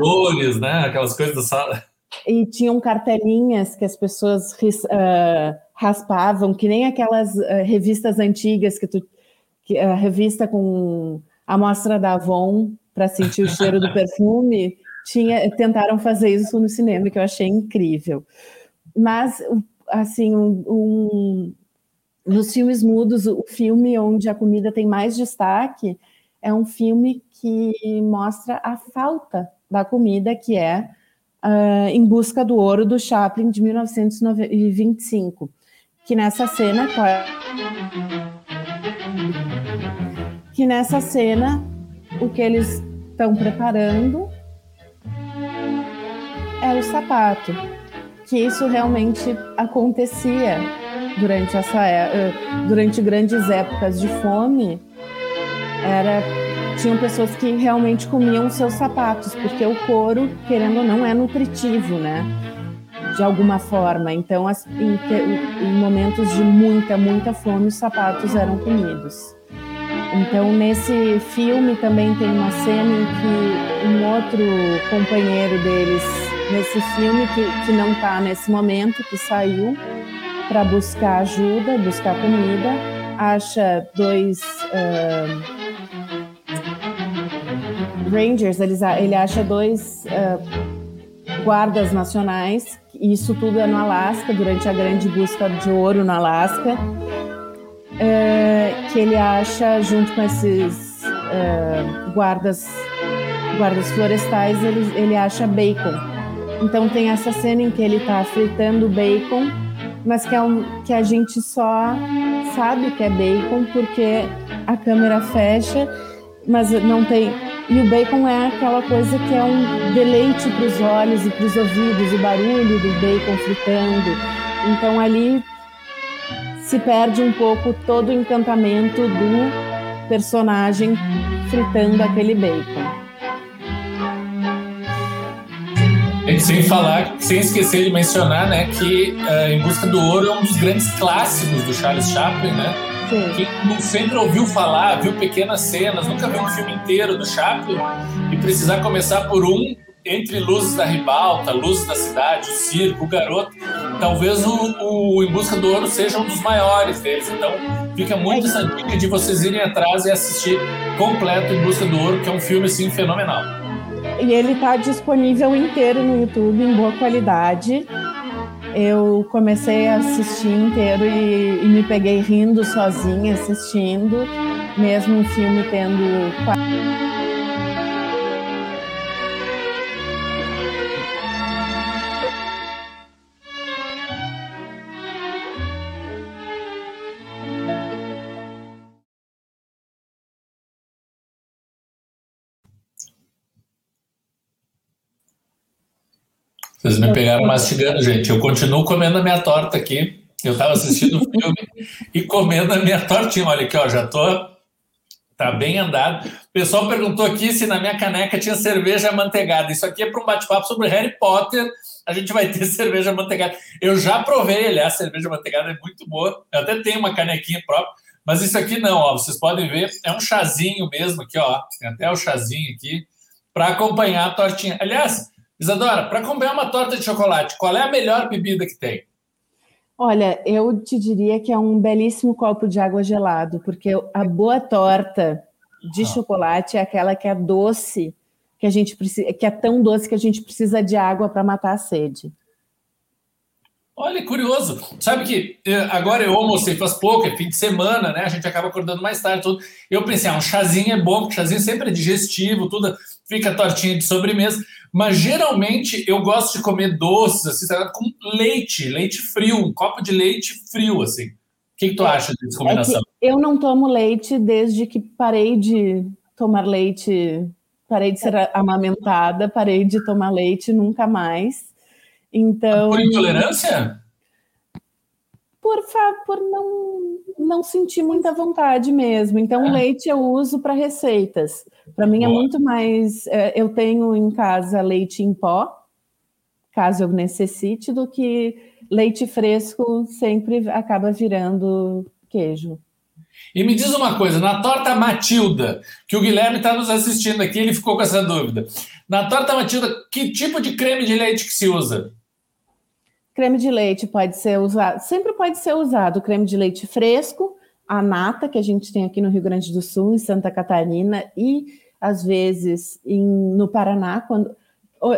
Speaker 1: né? Aquelas coisas da sala.
Speaker 2: E tinham cartelinhas que as pessoas uh, raspavam, que nem aquelas uh, revistas antigas que tu que a revista com a amostra da Avon para sentir o cheiro do perfume tinha, tentaram fazer isso no cinema, que eu achei incrível. Mas, assim, um, um, nos filmes mudos, o filme onde a comida tem mais destaque é um filme que mostra a falta da comida, que é uh, Em Busca do Ouro, do Chaplin, de 1925. Que nessa cena... Que nessa cena, o que eles estão preparando é o sapato, que isso realmente acontecia durante essa é, eh, durante grandes épocas de fome. Era tinham pessoas que realmente comiam seus sapatos, porque o couro, querendo ou não, é nutritivo, né? De alguma forma. Então, as, em, em momentos de muita, muita fome, os sapatos eram comidos. Então, nesse filme também tem uma cena em que um outro companheiro deles nesse filme que, que não está nesse momento, que saiu para buscar ajuda, buscar comida, acha dois uh, Rangers, ele, ele acha dois uh, guardas nacionais, isso tudo é no Alasca, durante a grande busca de ouro no Alasca, uh, que ele acha junto com esses guardas guardas florestais, ele, ele acha bacon então tem essa cena em que ele está fritando bacon, mas que, é um, que a gente só sabe que é bacon porque a câmera fecha, mas não tem. E o bacon é aquela coisa que é um deleite para os olhos e para os ouvidos, o barulho do bacon fritando. Então ali se perde um pouco todo o encantamento do personagem fritando aquele bacon.
Speaker 1: Sem falar, sem esquecer de mencionar, né, que uh, Em Busca do Ouro é um dos grandes clássicos do Charles Chaplin, né? Sim. Quem sempre ouviu falar, viu pequenas cenas, nunca viu um filme inteiro do Chaplin e precisar começar por um entre Luzes da Ribalta, Luzes da Cidade, o Circo, o Garoto, talvez o, o Em Busca do Ouro seja um dos maiores deles. Então, fica muito essa dica de vocês irem atrás e assistir completo Em Busca do Ouro, que é um filme assim fenomenal.
Speaker 2: E ele está disponível inteiro no YouTube, em boa qualidade. Eu comecei a assistir inteiro e, e me peguei rindo sozinha assistindo, mesmo um filme tendo
Speaker 1: pegaram mastigando, gente. Eu continuo comendo a minha torta aqui. Eu estava assistindo o filme e comendo a minha tortinha. Olha aqui, ó, já tô tá bem andado. O pessoal perguntou aqui se na minha caneca tinha cerveja manteigada. Isso aqui é para um bate-papo sobre Harry Potter. A gente vai ter cerveja manteigada. Eu já provei, aliás, a cerveja manteigada é muito boa. Eu até tenho uma canequinha própria, mas isso aqui não, ó. Vocês podem ver, é um chazinho mesmo aqui, ó. Tem até o chazinho aqui para acompanhar a tortinha. Aliás, Isadora, para acompanhar uma torta de chocolate, qual é a melhor bebida que tem?
Speaker 2: Olha, eu te diria que é um belíssimo copo de água gelado, porque a boa torta de ah. chocolate é aquela que é doce, que a gente precisa, que é tão doce que a gente precisa de água para matar a sede.
Speaker 1: Olha, curioso. Sabe que eh, agora eu almocei faz pouco, é fim de semana, né? A gente acaba acordando mais tarde, tudo. Eu pensei, ah, um chazinho é bom, porque chazinho sempre é digestivo, tudo fica tortinha de sobremesa. Mas geralmente eu gosto de comer doces, assim, com leite, leite frio, um copo de leite frio, assim. O que, que tu acha dessa combinação?
Speaker 2: É eu não tomo leite desde que parei de tomar leite, parei de ser amamentada, parei de tomar leite nunca mais. Então.
Speaker 1: Por intolerância?
Speaker 2: Por, por não, não sentir muita vontade mesmo. Então, é. leite eu uso para receitas. Para mim é muito mais. É, eu tenho em casa leite em pó, caso eu necessite, do que leite fresco sempre acaba virando queijo.
Speaker 1: E me diz uma coisa, na torta Matilda, que o Guilherme está nos assistindo aqui, ele ficou com essa dúvida. Na torta Matilda, que tipo de creme de leite que se usa?
Speaker 2: Creme de leite pode ser usado, sempre pode ser usado creme de leite fresco, a nata que a gente tem aqui no Rio Grande do Sul, em Santa Catarina e às vezes em, no Paraná, quando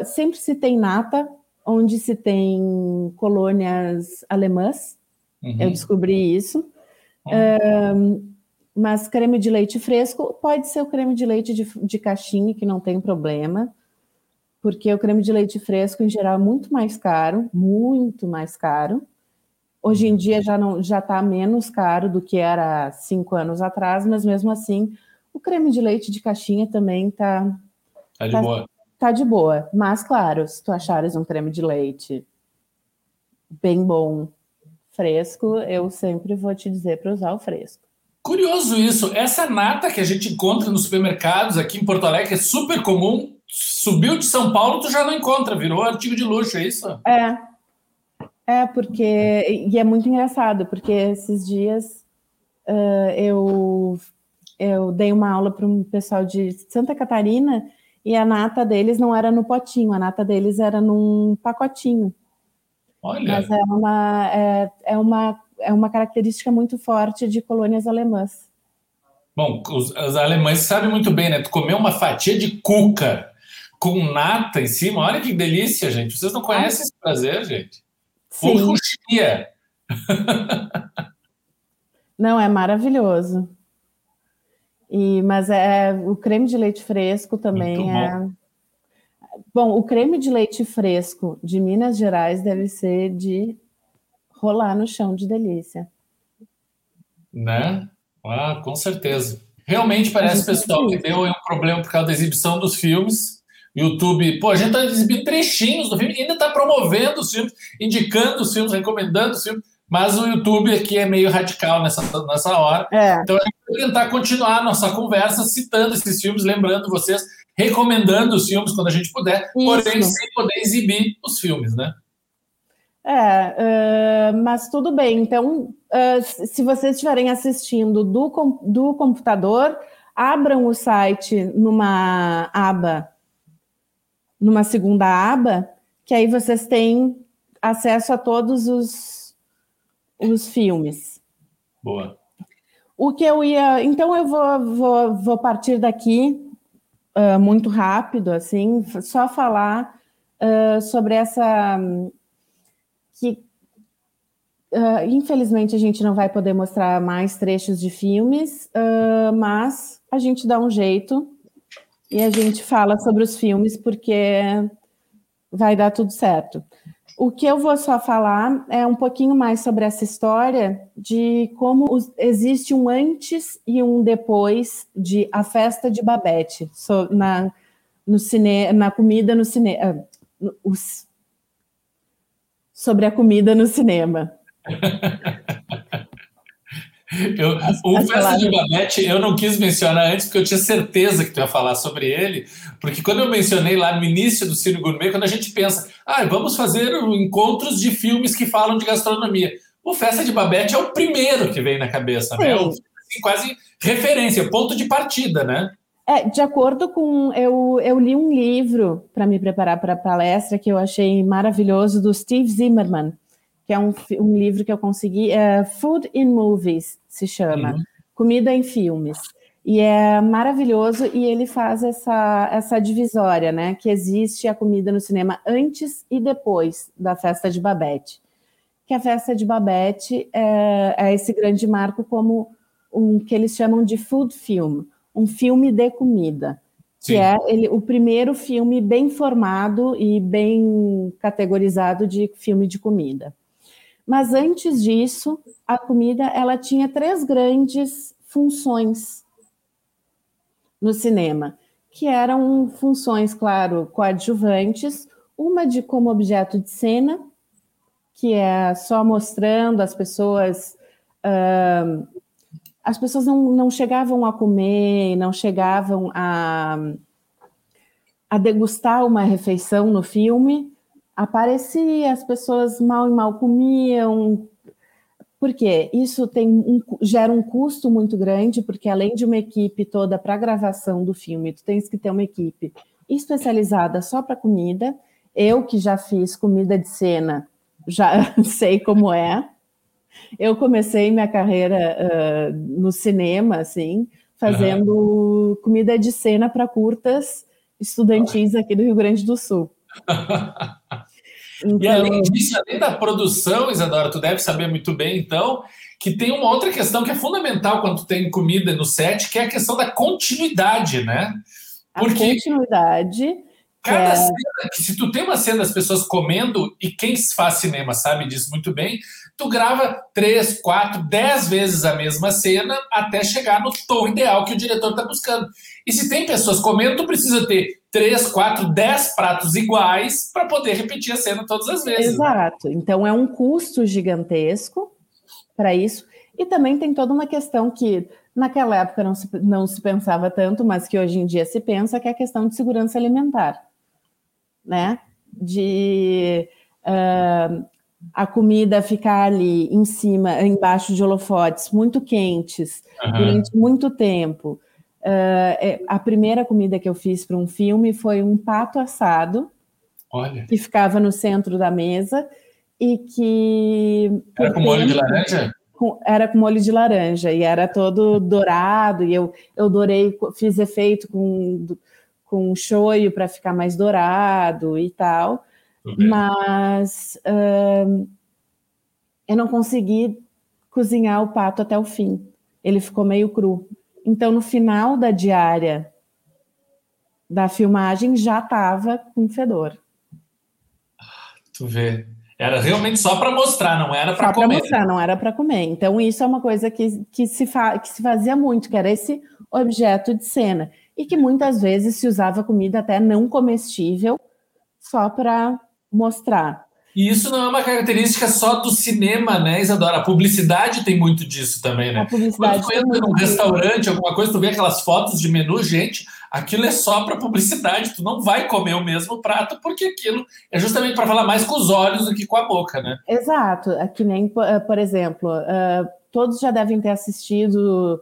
Speaker 2: sempre se tem nata, onde se tem colônias alemãs. Uhum. Eu descobri isso. Uhum. Um, mas creme de leite fresco pode ser o creme de leite de, de caixinha, que não tem problema porque o creme de leite fresco, em geral, é muito mais caro, muito mais caro. Hoje em dia já não já está menos caro do que era cinco anos atrás, mas mesmo assim, o creme de leite de caixinha também está
Speaker 1: tá de tá, boa.
Speaker 2: Tá de boa. Mas, claro, se tu achares um creme de leite bem bom, fresco, eu sempre vou te dizer para usar o fresco.
Speaker 1: Curioso isso. Essa nata que a gente encontra nos supermercados aqui em Porto Alegre é super comum subiu de São Paulo, tu já não encontra, virou artigo de luxo, é isso?
Speaker 2: É. É, porque. E é muito engraçado, porque esses dias uh, eu, eu dei uma aula para um pessoal de Santa Catarina e a nata deles não era no potinho, a nata deles era num pacotinho.
Speaker 1: Olha.
Speaker 2: Mas é uma, é, é uma, é uma característica muito forte de colônias alemãs.
Speaker 1: Bom, os, os alemães sabem muito bem, né? Tu comer uma fatia de cuca com nata em cima. Olha que delícia, gente. Vocês não conhecem esse prazer, gente? Fuxia.
Speaker 2: não, é maravilhoso. E, mas é o creme de leite fresco também bom. é. Bom, o creme de leite fresco de Minas Gerais deve ser de rolar no chão de delícia.
Speaker 1: Né? Ah, com certeza. Realmente parece, pessoal, que deu um problema por causa da exibição dos filmes YouTube, pô, a gente está exibindo trechinhos do filme, ainda está promovendo os filmes, indicando os filmes, recomendando os filmes, mas o YouTube aqui é meio radical nessa, nessa hora. É. Então a gente vai tentar continuar a nossa conversa citando esses filmes, lembrando vocês, recomendando os filmes quando a gente puder, Isso. porém sem poder exibir os filmes, né?
Speaker 2: É, uh, mas tudo bem. Então, uh, se vocês estiverem assistindo do, do computador, abram o site numa aba numa segunda aba, que aí vocês têm acesso a todos os, os filmes.
Speaker 1: Boa.
Speaker 2: O que eu ia. Então, eu vou, vou, vou partir daqui uh, muito rápido, assim, só falar uh, sobre essa. que Uh, infelizmente a gente não vai poder mostrar mais trechos de filmes, mas a gente dá um jeito e a gente fala sobre os filmes porque vai dar tudo certo. O que eu vou só falar é um pouquinho mais sobre essa história de como existe um antes e um depois de A Festa de Babette, na, no cine, na comida no cinema. Uh, sobre a comida no cinema.
Speaker 1: Eu, o Festa de Babette eu não quis mencionar antes, porque eu tinha certeza que tu ia falar sobre ele, porque quando eu mencionei lá no início do Cine Gourmet, quando a gente pensa, ah, vamos fazer encontros de filmes que falam de gastronomia. O Festa de Babette é o primeiro que vem na cabeça, né? É o, assim, quase referência, ponto de partida, né?
Speaker 2: É, de acordo com. Eu, eu li um livro para me preparar para a palestra que eu achei maravilhoso, do Steve Zimmerman que é um, um livro que eu consegui, é Food in Movies, se chama, uhum. Comida em Filmes. E é maravilhoso e ele faz essa, essa divisória, né? Que existe a comida no cinema antes e depois da festa de Babette. Que a festa de Babette é, é esse grande marco como um que eles chamam de food film, um filme de comida. Sim. Que é ele, o primeiro filme bem formado e bem categorizado de filme de comida. Mas antes disso, a comida ela tinha três grandes funções no cinema, que eram funções, claro, coadjuvantes, uma de como objeto de cena, que é só mostrando as pessoas. Uh, as pessoas não, não chegavam a comer, não chegavam a, a degustar uma refeição no filme, aparecia, as pessoas mal e mal comiam. Porque isso tem um, gera um custo muito grande, porque além de uma equipe toda para a gravação do filme, tu tens que ter uma equipe especializada só para comida. Eu que já fiz comida de cena, já sei como é. Eu comecei minha carreira uh, no cinema, assim, fazendo uhum. comida de cena para curtas estudantis aqui do Rio Grande do Sul.
Speaker 1: Então... E além disso, além da produção, Isadora, tu deve saber muito bem, então, que tem uma outra questão que é fundamental quando tem comida no set, que é a questão da continuidade, né?
Speaker 2: Porque a continuidade.
Speaker 1: Cada é... cena, se tu tem uma cena das pessoas comendo, e quem faz cinema sabe disso muito bem, tu grava três, quatro, dez vezes a mesma cena até chegar no tom ideal que o diretor está buscando. E se tem pessoas comendo, tu precisa ter três, quatro, dez pratos iguais para poder repetir a cena todas as vezes.
Speaker 2: Exato. Né? Então é um custo gigantesco para isso. E também tem toda uma questão que naquela época não se, não se pensava tanto, mas que hoje em dia se pensa, que é a questão de segurança alimentar. Né? De uh, a comida ficar ali em cima, embaixo de holofotes muito quentes uhum. durante muito tempo Uh, a primeira comida que eu fiz para um filme foi um pato assado,
Speaker 1: Olha.
Speaker 2: que ficava no centro da mesa e que.
Speaker 1: Era com molho de laranja?
Speaker 2: Com, era com molho de laranja e era todo dourado, e eu, eu dourei, fiz efeito com, com shoyu para ficar mais dourado e tal, mas uh, eu não consegui cozinhar o pato até o fim. Ele ficou meio cru. Então, no final da diária da filmagem, já estava com fedor.
Speaker 1: Ah, tu vê. Era realmente só para mostrar, não era para comer. Só para
Speaker 2: mostrar, não era para comer. Então, isso é uma coisa que, que, se que se fazia muito, que era esse objeto de cena. E que muitas vezes se usava comida até não comestível, só para mostrar.
Speaker 1: E isso não é uma característica só do cinema, né, Isadora? A publicidade tem muito disso também, né?
Speaker 2: A publicidade
Speaker 1: Quando tu entra num restaurante, alguma coisa, tu vê aquelas fotos de menu, gente, aquilo é só para publicidade. Tu não vai comer o mesmo prato, porque aquilo é justamente para falar mais com os olhos do que com a boca, né?
Speaker 2: Exato. É que nem, eh, por exemplo, uh, todos já devem ter assistido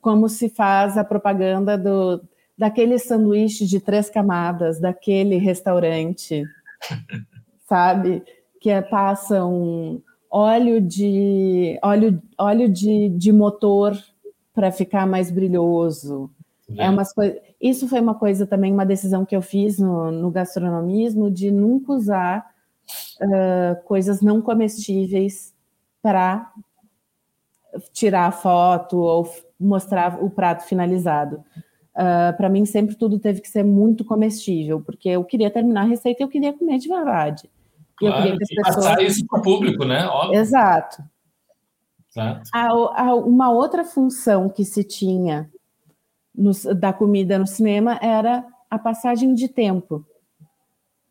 Speaker 2: como se faz a propaganda do, daquele sanduíche de três camadas, daquele restaurante. sabe? Que é, passam óleo de óleo, óleo de, de motor para ficar mais brilhoso. É. é umas Isso foi uma coisa também, uma decisão que eu fiz no, no gastronomismo de nunca usar uh, coisas não comestíveis para tirar a foto ou mostrar o prato finalizado. Uh, para mim, sempre tudo teve que ser muito comestível, porque eu queria terminar a receita e eu queria comer de verdade.
Speaker 1: Claro, eu queria que as pessoas... passar isso para o público, né?
Speaker 2: Óbvio. Exato. Exato. uma outra função que se tinha no, da comida no cinema era a passagem de tempo.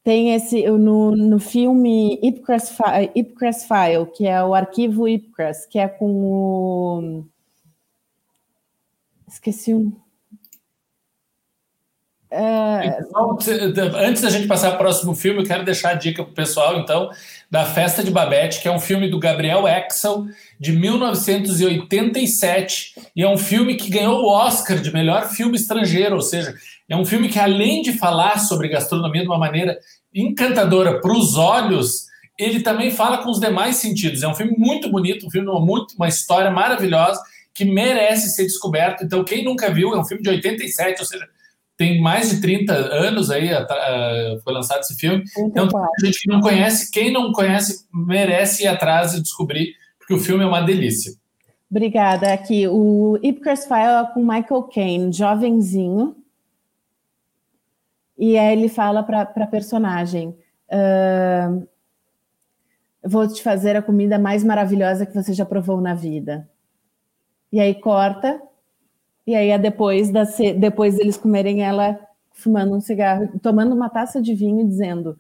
Speaker 2: Tem esse no, no filme Ipcrest File, que é o arquivo Ipcrest, que é com o. Esqueci um.
Speaker 1: É... Antes da gente passar para o próximo filme, eu quero deixar a dica para o pessoal, então, da Festa de Babette, que é um filme do Gabriel Axel, de 1987, e é um filme que ganhou o Oscar de melhor filme estrangeiro, ou seja, é um filme que, além de falar sobre gastronomia de uma maneira encantadora para os olhos, ele também fala com os demais sentidos. É um filme muito bonito, um filme muito, uma história maravilhosa que merece ser descoberto. Então, quem nunca viu, é um filme de 87, ou seja, tem mais de 30 anos aí, foi lançado esse filme. Então, a gente que não conhece, quem não conhece, merece ir atrás e descobrir, porque o filme é uma delícia.
Speaker 2: Obrigada. Aqui, o Ipcrest File é com Michael Caine, jovenzinho. E aí ele fala para a personagem: uh, Vou te fazer a comida mais maravilhosa que você já provou na vida. E aí corta e aí é depois, da, depois deles comerem ela fumando um cigarro, tomando uma taça de vinho dizendo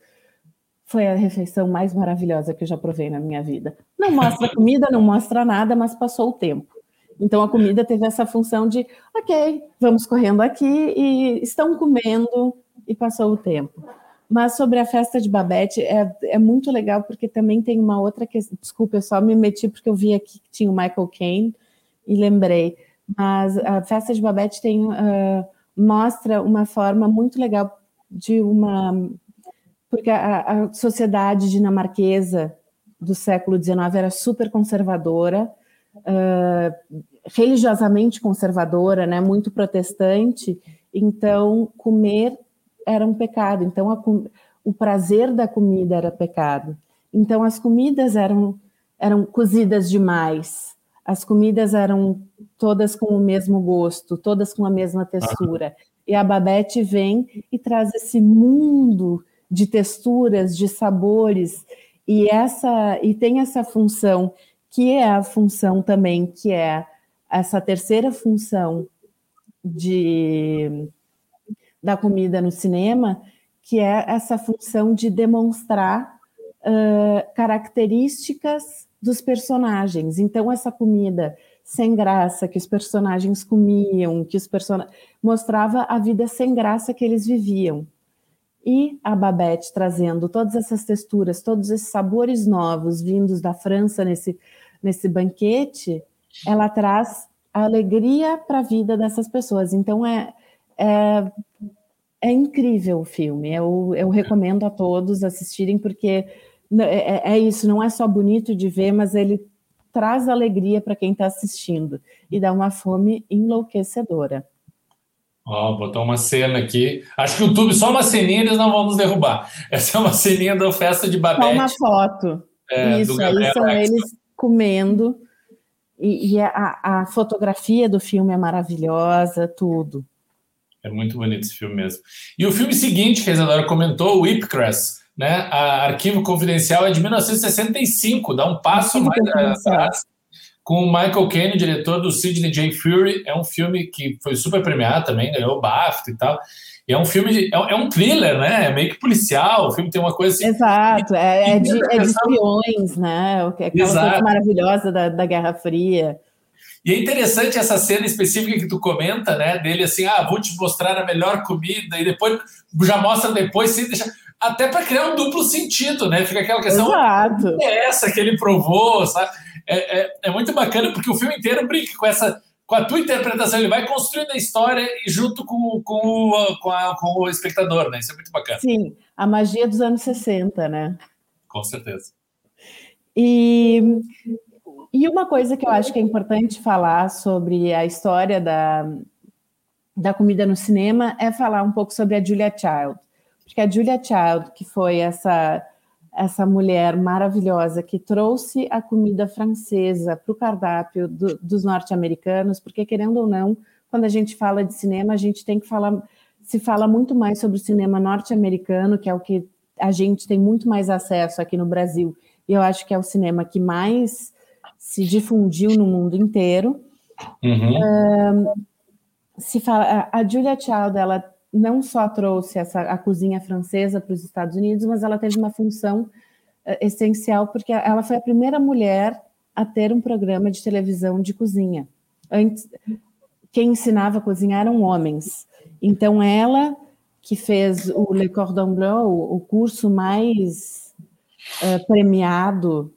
Speaker 2: foi a refeição mais maravilhosa que eu já provei na minha vida. Não mostra comida, não mostra nada, mas passou o tempo. Então a comida teve essa função de, ok, vamos correndo aqui e estão comendo e passou o tempo. Mas sobre a festa de Babette é, é muito legal porque também tem uma outra questão. Desculpa, eu só me meti porque eu vi aqui que tinha o Michael Caine e lembrei. Mas a festa de Babette tem, uh, mostra uma forma muito legal de uma. Porque a, a sociedade dinamarquesa do século XIX era super conservadora, uh, religiosamente conservadora, né, muito protestante, então comer era um pecado, então a, o prazer da comida era pecado. Então as comidas eram, eram cozidas demais, as comidas eram todas com o mesmo gosto, todas com a mesma textura. E a Babette vem e traz esse mundo de texturas, de sabores, e essa e tem essa função que é a função também que é essa terceira função de da comida no cinema, que é essa função de demonstrar uh, características dos personagens. Então, essa comida sem graça que os personagens comiam, que os personagens mostrava a vida sem graça que eles viviam. E a Babette trazendo todas essas texturas, todos esses sabores novos vindos da França nesse, nesse banquete, ela traz a alegria para a vida dessas pessoas. Então é, é, é incrível o filme. Eu, eu recomendo a todos assistirem, porque é, é, é, isso, não é só bonito de ver, mas ele traz alegria para quem está assistindo e dá uma fome enlouquecedora.
Speaker 1: Ó, oh, botou uma cena aqui. Acho que o YouTube, só uma ceninha, eles não vão nos derrubar. Essa é uma ceninha da festa de Babette. Só
Speaker 2: uma foto. É, isso, aí são eles comendo. E, e a, a, fotografia do filme é maravilhosa, tudo.
Speaker 1: É muito bonito esse filme mesmo. E o filme seguinte que a Isadora comentou, o Ipcress, né? A Arquivo Confidencial é de 1965, dá um passo mais atrás, com o Michael Caine, diretor do Sidney J. Fury. É um filme que foi super premiado também, ganhou o BAFTA e tal. E é um filme, de, é, é, um thriller, né? É meio que policial. O filme tem uma coisa assim.
Speaker 2: Exato, é, é, de, é de espiões, né? Aquela Exato. coisa maravilhosa da, da Guerra Fria.
Speaker 1: E é interessante essa cena específica que tu comenta, né? Dele assim, ah, vou te mostrar a melhor comida, e depois já mostra depois, sem deixar até para criar um duplo sentido, né? Fica aquela questão
Speaker 2: Exato.
Speaker 1: é essa que ele provou, sabe? É, é, é, muito bacana porque o filme inteiro brinca com essa com a tua interpretação, ele vai construindo a história junto com, com, o, com, a, com o espectador, né? Isso é muito bacana.
Speaker 2: Sim, a magia dos anos 60, né?
Speaker 1: Com certeza.
Speaker 2: E, e uma coisa que eu acho que é importante falar sobre a história da, da comida no cinema é falar um pouco sobre a Julia Child. Porque a Julia Child, que foi essa essa mulher maravilhosa que trouxe a comida francesa para o cardápio do, dos norte-americanos, porque querendo ou não, quando a gente fala de cinema, a gente tem que falar, se fala muito mais sobre o cinema norte-americano, que é o que a gente tem muito mais acesso aqui no Brasil, e eu acho que é o cinema que mais se difundiu no mundo inteiro. Uhum. Um, se fala, a Julia Child, ela não só trouxe essa, a cozinha francesa para os Estados Unidos, mas ela teve uma função uh, essencial, porque ela foi a primeira mulher a ter um programa de televisão de cozinha. Antes, quem ensinava a cozinhar eram homens. Então, ela que fez o Le Cordon Bleu, o curso mais uh, premiado,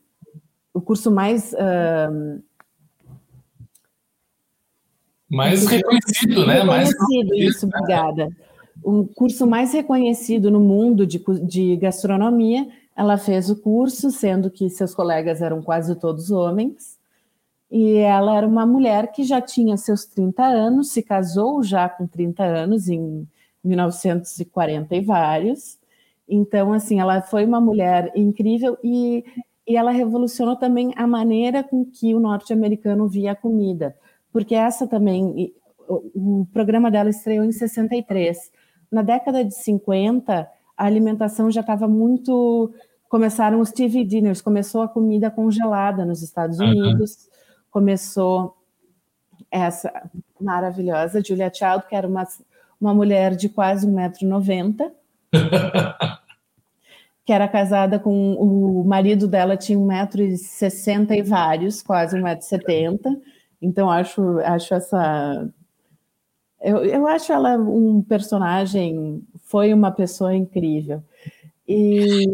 Speaker 2: o curso mais uh,
Speaker 1: mais reconhecido, né?
Speaker 2: Reconhecido, mais... isso, obrigada. O curso mais reconhecido no mundo de, de gastronomia, ela fez o curso, sendo que seus colegas eram quase todos homens, e ela era uma mulher que já tinha seus 30 anos, se casou já com 30 anos, em 1940 e vários. Então, assim, ela foi uma mulher incrível e, e ela revolucionou também a maneira com que o norte-americano via a comida porque essa também, o, o programa dela estreou em 63. Na década de 50, a alimentação já estava muito. Começaram os TV dinners, começou a comida congelada nos Estados Unidos, uhum. começou essa maravilhosa Julia Child, que era uma, uma mulher de quase 1,90m, que era casada com o marido dela, tinha 1,60m e vários, quase 1,70m então, acho, acho essa. Eu, eu acho ela um personagem, foi uma pessoa incrível. E.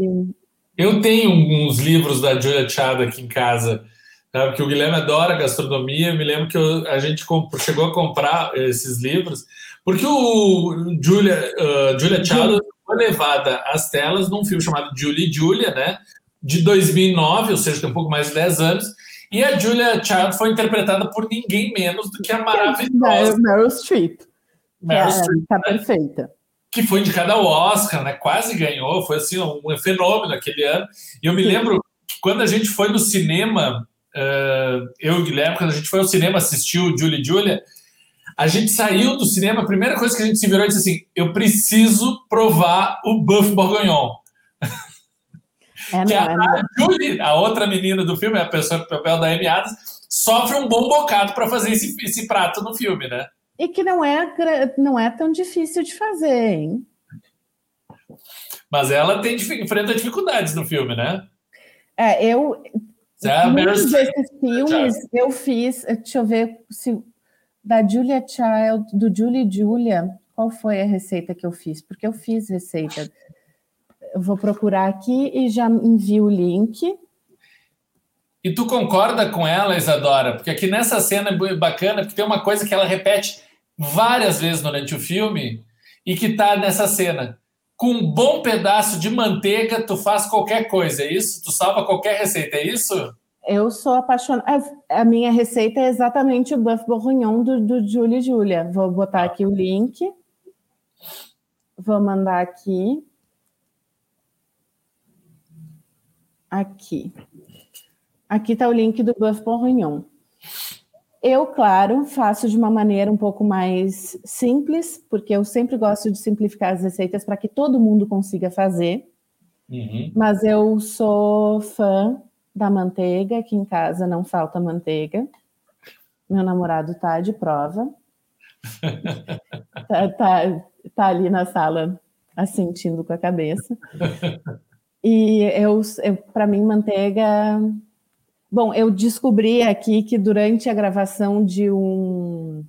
Speaker 1: Eu tenho uns livros da Julia Child aqui em casa, tá? porque o Guilherme adora gastronomia. Eu me lembro que eu, a gente chegou a comprar esses livros, porque o Julia, uh, Julia Child foi levada às telas num filme chamado Julie e Julia, né? De 2009, ou seja, tem um pouco mais de 10 anos e a Julia Child foi interpretada por ninguém menos do que a maravilhosa
Speaker 2: Meryl Streep. Meryl é, Streep. Tá né? perfeita.
Speaker 1: Que foi indicada ao Oscar, né? Quase ganhou, foi assim um fenômeno aquele ano. E eu me Sim. lembro que quando a gente foi no cinema, uh, eu e o Guilherme, quando a gente foi ao cinema assistir o Julie Julia, a gente saiu do cinema, a primeira coisa que a gente se virou e disse assim: eu preciso provar o Buff Bourguignon. É, que a, é a Julie, a outra menina do filme, a pessoa do papel da Amy Adams, sofre um bom bocado para fazer esse, esse prato no filme, né?
Speaker 2: E que não é, não é tão difícil de fazer, hein?
Speaker 1: Mas ela tem, enfrenta dificuldades no filme, né?
Speaker 2: É, eu. É muitos desses filmes eu fiz. Deixa eu ver se. Da Julia Child, do Julie Julia, qual foi a receita que eu fiz? Porque eu fiz receita eu vou procurar aqui e já envio o link.
Speaker 1: E tu concorda com ela, Isadora? Porque aqui nessa cena é bacana, porque tem uma coisa que ela repete várias vezes durante o filme e que tá nessa cena. Com um bom pedaço de manteiga, tu faz qualquer coisa, é isso? Tu salva qualquer receita, é isso?
Speaker 2: Eu sou apaixonada. A minha receita é exatamente o buff bourguignon do, do Julie Julia. Vou botar aqui o link. Vou mandar aqui. Aqui. Aqui está o link do Buff Bourguignon. Eu, claro, faço de uma maneira um pouco mais simples, porque eu sempre gosto de simplificar as receitas para que todo mundo consiga fazer. Uhum. Mas eu sou fã da manteiga, aqui em casa não falta manteiga. Meu namorado tá de prova. tá, tá, tá ali na sala assentindo com a cabeça. E eu, eu para mim, manteiga. Bom, eu descobri aqui que durante a gravação de um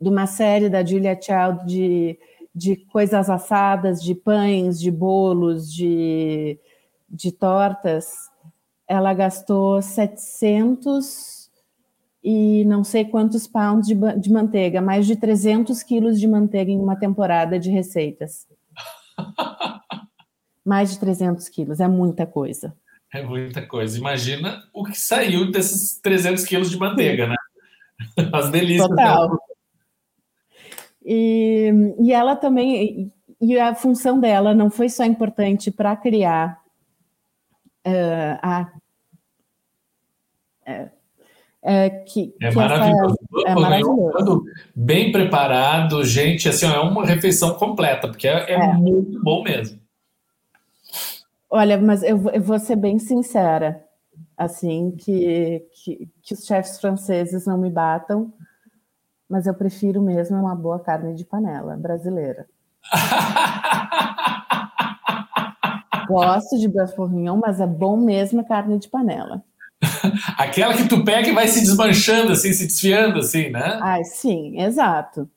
Speaker 2: de uma série da Julia Child de, de coisas assadas, de pães, de bolos, de, de tortas, ela gastou 700 e não sei quantos pounds de, de manteiga, mais de 300 quilos de manteiga em uma temporada de receitas. Mais de 300 quilos, é muita coisa.
Speaker 1: É muita coisa. Imagina o que saiu desses 300 quilos de manteiga, né? As delícias. Total. Dela.
Speaker 2: E, e ela também, e a função dela não foi só importante para criar uh, a.
Speaker 1: Uh, é, que, é, que maravilhoso. Essa, é maravilhoso. Bem preparado, gente, assim, é uma refeição completa, porque é, é, é. muito bom mesmo.
Speaker 2: Olha, mas eu, eu vou ser bem sincera, assim, que, que, que os chefes franceses não me batam. mas eu prefiro mesmo uma boa carne de panela brasileira. Gosto de bœuf bourguignon, mas é bom mesmo a carne de panela.
Speaker 1: Aquela que tu pega e vai se desmanchando, assim, se desfiando, assim, né?
Speaker 2: Ai, sim, exato.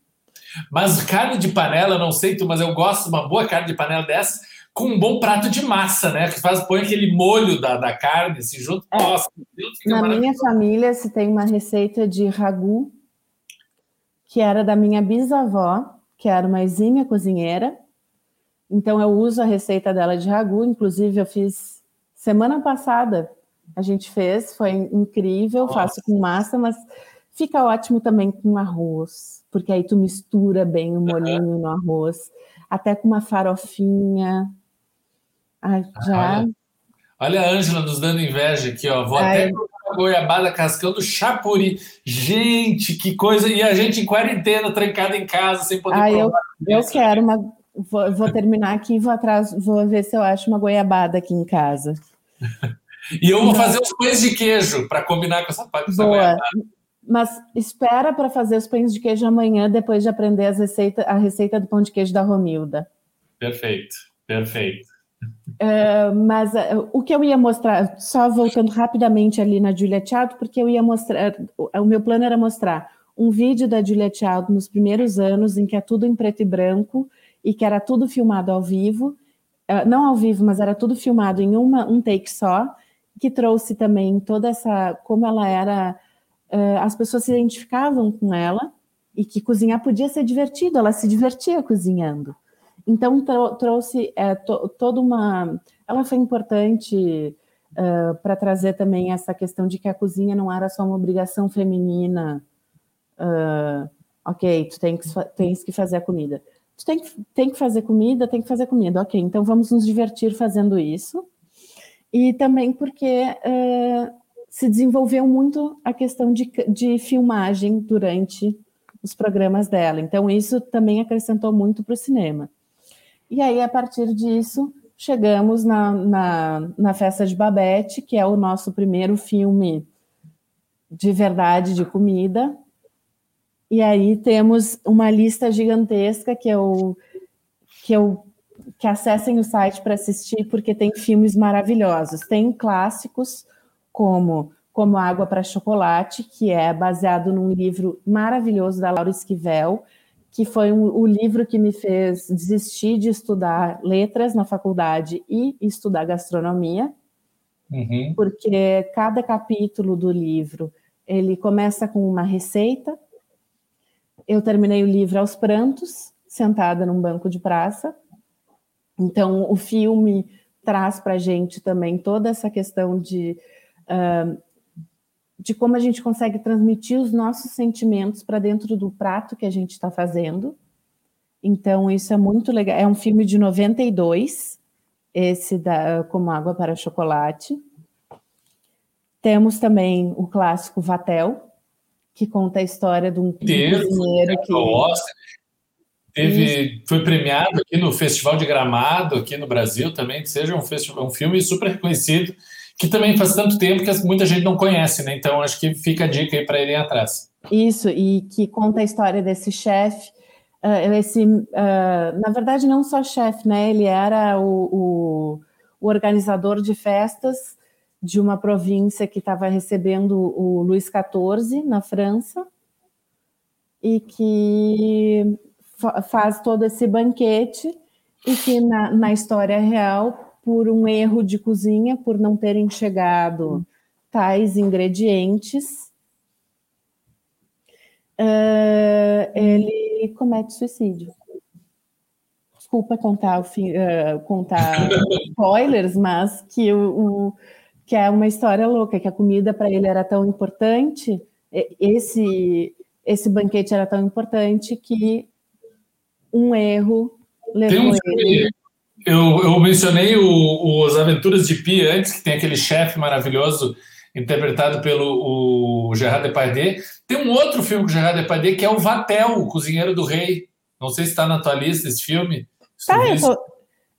Speaker 1: Mas carne de panela, não sei tu, mas eu gosto de uma boa carne de panela dessa com um bom prato de massa, né? Que faz, põe aquele molho da, da carne, assim, junto. É. Nossa,
Speaker 2: Deus, Na minha família se tem uma receita de ragu que era da minha bisavó, que era uma exímia cozinheira. Então eu uso a receita dela de ragu, inclusive eu fiz semana passada, a gente fez, foi incrível, Nossa. faço com massa, mas fica ótimo também com arroz, porque aí tu mistura bem o molhinho no arroz, até com uma farofinha. Ai, já.
Speaker 1: Olha, olha a Ângela nos dando inveja aqui, ó. Vou Ai. até a goiabada cascando chapuri. Gente, que coisa! E a gente em quarentena, trancada em casa, sem poder
Speaker 2: Ai, provar. Eu, eu quero uma. Vou, vou terminar aqui e vou atrás, vou ver se eu acho uma goiabada aqui em casa.
Speaker 1: e eu vou fazer os pães de queijo para combinar com essa, essa
Speaker 2: Boa. Mas espera para fazer os pães de queijo amanhã, depois de aprender receita, a receita do pão de queijo da Romilda.
Speaker 1: Perfeito, perfeito.
Speaker 2: Uh, mas uh, o que eu ia mostrar, só voltando rapidamente ali na Julia Child, porque eu ia mostrar, o meu plano era mostrar um vídeo da Julia Child nos primeiros anos, em que é tudo em preto e branco e que era tudo filmado ao vivo, uh, não ao vivo, mas era tudo filmado em uma, um take só, que trouxe também toda essa, como ela era, as pessoas se identificavam com ela e que cozinhar podia ser divertido, ela se divertia cozinhando. Então, trouxe é, to, toda uma. Ela foi importante uh, para trazer também essa questão de que a cozinha não era só uma obrigação feminina. Uh, ok, tu tem que, tens que fazer a comida. Tu tem que, tem que fazer comida, tem que fazer comida. Ok, então vamos nos divertir fazendo isso. E também porque uh, se desenvolveu muito a questão de, de filmagem durante os programas dela. Então, isso também acrescentou muito para o cinema. E aí, a partir disso, chegamos na, na, na Festa de Babette, que é o nosso primeiro filme de verdade de comida. E aí temos uma lista gigantesca que eu que eu que acessem o site para assistir porque tem filmes maravilhosos. Tem clássicos como como Água para Chocolate, que é baseado num livro maravilhoso da Laura Esquivel, que foi um, o livro que me fez desistir de estudar letras na faculdade e estudar gastronomia, uhum. porque cada capítulo do livro ele começa com uma receita. Eu terminei o livro aos prantos, sentada num banco de praça. Então, o filme traz para a gente também toda essa questão de uh, de como a gente consegue transmitir os nossos sentimentos para dentro do prato que a gente está fazendo. Então, isso é muito legal. É um filme de 92, esse da Como Água para Chocolate. Temos também o clássico Vatel, que conta a história de um cozinheiro que.
Speaker 1: Teve, foi premiado aqui no Festival de Gramado, aqui no Brasil também, que seja um, festival, um filme super reconhecido que também faz tanto tempo que muita gente não conhece, né? Então acho que fica a dica aí para irem atrás.
Speaker 2: Isso, e que conta a história desse chefe. Uh, esse, uh, na verdade, não só chefe, né? Ele era o, o, o, organizador de festas de uma província que estava recebendo o Luís XIV na França e que fa faz todo esse banquete e que na, na história real por um erro de cozinha, por não terem chegado tais ingredientes, uh, ele comete suicídio. Desculpa contar, o fim, uh, contar spoilers, mas que, o, o, que é uma história louca, que a comida para ele era tão importante, esse, esse banquete era tão importante que um erro levou um ele
Speaker 1: eu, eu mencionei o, os Aventuras de Pi antes, que tem aquele chefe maravilhoso interpretado pelo o Gerard Depardieu. Tem um outro filme com o Gerard Depardieu que é o Vatel, o Cozinheiro do Rei. Não sei se está na tua lista esse filme.
Speaker 2: Tá, eu tô,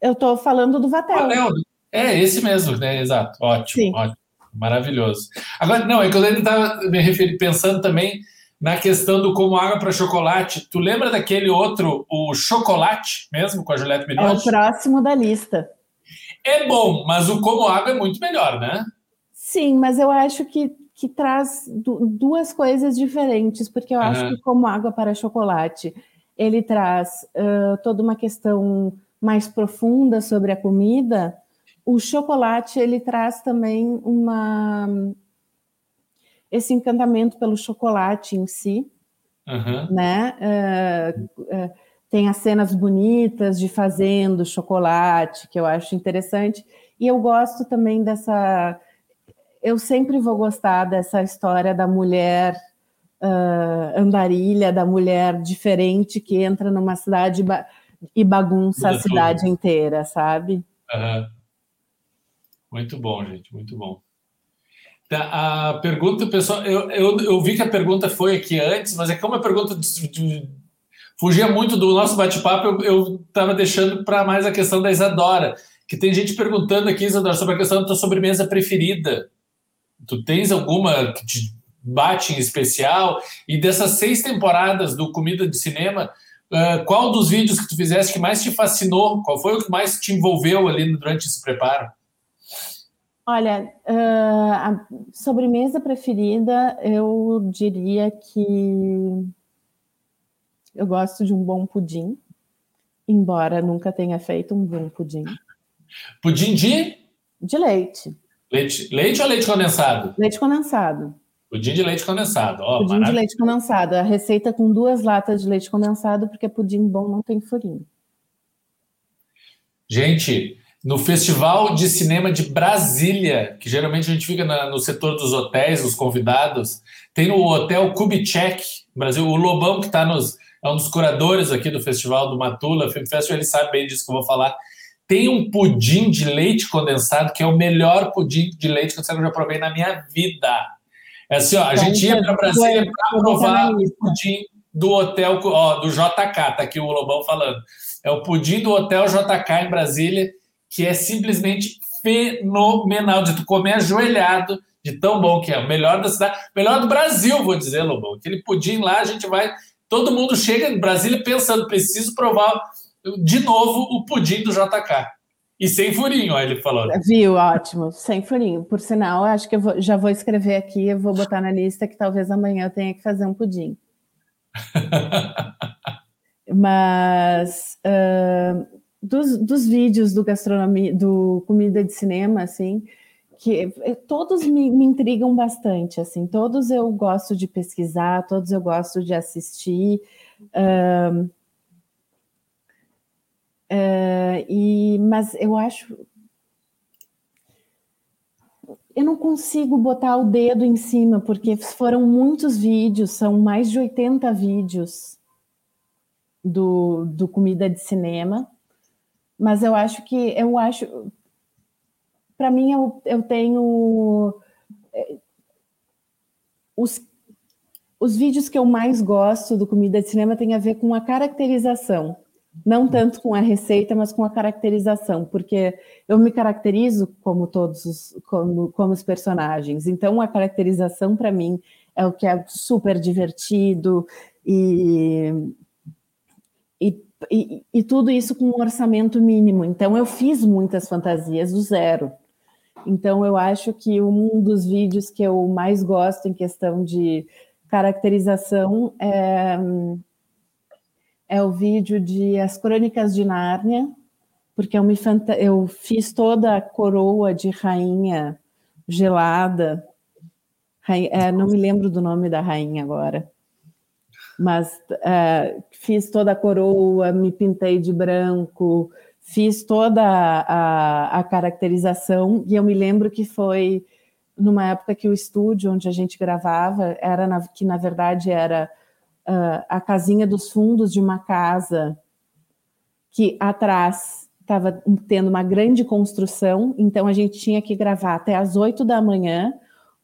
Speaker 2: eu tô falando do Vatel. Vatel.
Speaker 1: É, esse mesmo, né? Exato. Ótimo, Sim. ótimo. Maravilhoso. Agora, não, é que eu ainda estava me referindo, pensando também na questão do como água para chocolate. Tu lembra daquele outro, o chocolate mesmo, com a Juliette Binotti?
Speaker 2: É o próximo da lista.
Speaker 1: É bom, mas o como água é muito melhor, né?
Speaker 2: Sim, mas eu acho que, que traz duas coisas diferentes, porque eu uhum. acho que como água para chocolate, ele traz uh, toda uma questão mais profunda sobre a comida. O chocolate ele traz também uma esse encantamento pelo chocolate em si, uhum. né? Uh, uh, tem as cenas bonitas de fazendo chocolate, que eu acho interessante, e eu gosto também dessa. Eu sempre vou gostar dessa história da mulher uh, andarilha, da mulher diferente que entra numa cidade ba e bagunça a cidade tudo. inteira, sabe? Uhum.
Speaker 1: Muito bom, gente, muito bom. Tá, a pergunta, pessoal, eu, eu, eu, vi que a pergunta foi aqui antes, mas é como a pergunta de, de, fugia muito do nosso bate-papo, eu estava deixando para mais a questão da Isadora, que tem gente perguntando aqui, Isadora, sobre a questão da tua sobremesa preferida. Tu tens alguma que te bate em especial? E dessas seis temporadas do Comida de Cinema, uh, qual dos vídeos que tu fizeste que mais te fascinou? Qual foi o que mais te envolveu ali durante esse preparo?
Speaker 2: Olha, uh, a sobremesa preferida, eu diria que eu gosto de um bom pudim, embora nunca tenha feito um bom pudim.
Speaker 1: Pudim de?
Speaker 2: De leite.
Speaker 1: Leite, leite ou leite condensado?
Speaker 2: Leite condensado.
Speaker 1: Pudim de leite condensado. Oh,
Speaker 2: pudim de leite condensado. A receita com duas latas de leite condensado, porque pudim bom não tem furinho.
Speaker 1: Gente, no Festival de Cinema de Brasília, que geralmente a gente fica na, no setor dos hotéis, os convidados, tem no Hotel Kubitschek, Brasil, o Lobão, que está nos. É um dos curadores aqui do festival do Matula Film Festival, ele sabe bem disso que eu vou falar. Tem um pudim de leite condensado, que é o melhor pudim de leite que eu já provei na minha vida. É assim, ó, a gente ia para Brasília para provar o pudim do hotel, ó, do JK, tá aqui o Lobão falando. É o pudim do Hotel JK em Brasília que é simplesmente fenomenal de tu comer ajoelhado, de tão bom que é. O melhor da cidade, melhor do Brasil, vou dizer, Lobão. Aquele pudim lá, a gente vai. Todo mundo chega em Brasília pensando, preciso provar de novo o pudim do JK. E sem furinho, ó, ele falou.
Speaker 2: Viu, ótimo, sem furinho. Por sinal, acho que eu vou, já vou escrever aqui, eu vou botar na lista que talvez amanhã eu tenha que fazer um pudim. Mas uh, dos, dos vídeos do gastronomia, do comida de cinema, assim, que eh, todos me, me, intrigam bastante, assim, todos eu gosto de pesquisar, todos eu gosto de assistir. Uh, e, mas eu acho. Eu não consigo botar o dedo em cima, porque foram muitos vídeos, são mais de 80 vídeos do, do Comida de Cinema mas eu acho que eu acho para mim eu, eu tenho é, os, os vídeos que eu mais gosto do comida de cinema tem a ver com a caracterização não tanto com a receita, mas com a caracterização, porque eu me caracterizo como todos os, como, como os personagens. Então, a caracterização para mim é o que é super divertido e, e e, tudo isso com um orçamento mínimo. Então, eu fiz muitas fantasias do zero. Então, eu acho que um dos vídeos que eu mais gosto em questão de caracterização é, é o vídeo de As Crônicas de Nárnia, porque eu, me eu fiz toda a coroa de rainha gelada. Rainha, é, não me lembro do nome da rainha agora mas uh, fiz toda a coroa, me pintei de branco, fiz toda a, a, caracterização, e eu me lembro que foi numa época que o estúdio onde a gente gravava era na, que na verdade era uh, a casinha dos fundos de uma casa que atrás estava tendo uma grande construção, então a gente tinha que gravar até as oito da manhã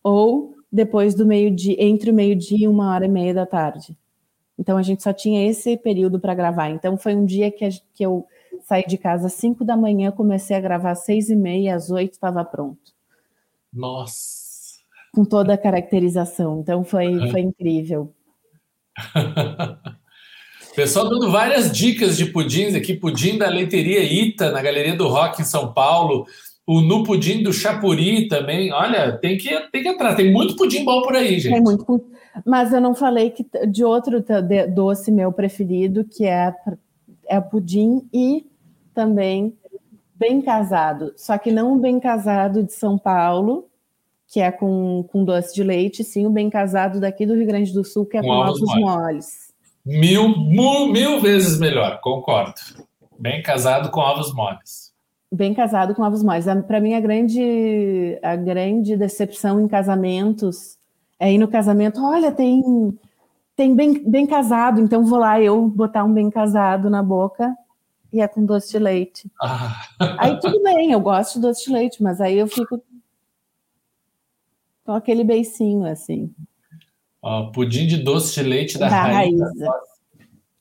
Speaker 2: ou depois do meio-dia, entre o meio-dia e uma hora e meia da tarde. Então a gente só tinha esse período para gravar. Então foi um dia que, a, que eu saí de casa às 5 da manhã, comecei a gravar às 6 e meia, às 8 estava pronto.
Speaker 1: Nossa!
Speaker 2: Com toda a caracterização. Então foi, uhum. foi incrível.
Speaker 1: Pessoal dando várias dicas de pudins aqui, pudim da leiteria Ita, na Galeria do Rock em São Paulo, o no pudim do Chapuri também. Olha, tem que, tem que entrar, tem muito pudim bom por aí, gente.
Speaker 2: Tem muito, mas eu não falei que, de outro doce meu preferido, que é, é pudim e também bem casado, só que não o bem casado de São Paulo, que é com, com doce de leite, sim o bem casado daqui do Rio Grande do Sul, que é com, com ovos moles. moles.
Speaker 1: Mil, mil, mil vezes melhor, concordo. Bem casado com ovos moles.
Speaker 2: Bem casado com ovos moles. Para mim, a grande, a grande decepção em casamentos é ir no casamento, olha, tem, tem bem, bem casado, então vou lá eu botar um bem casado na boca e é com doce de leite. Ah. Aí tudo bem, eu gosto de doce de leite, mas aí eu fico com aquele beicinho assim.
Speaker 1: Ó, pudim de doce de leite da, da Raíza. Raíza.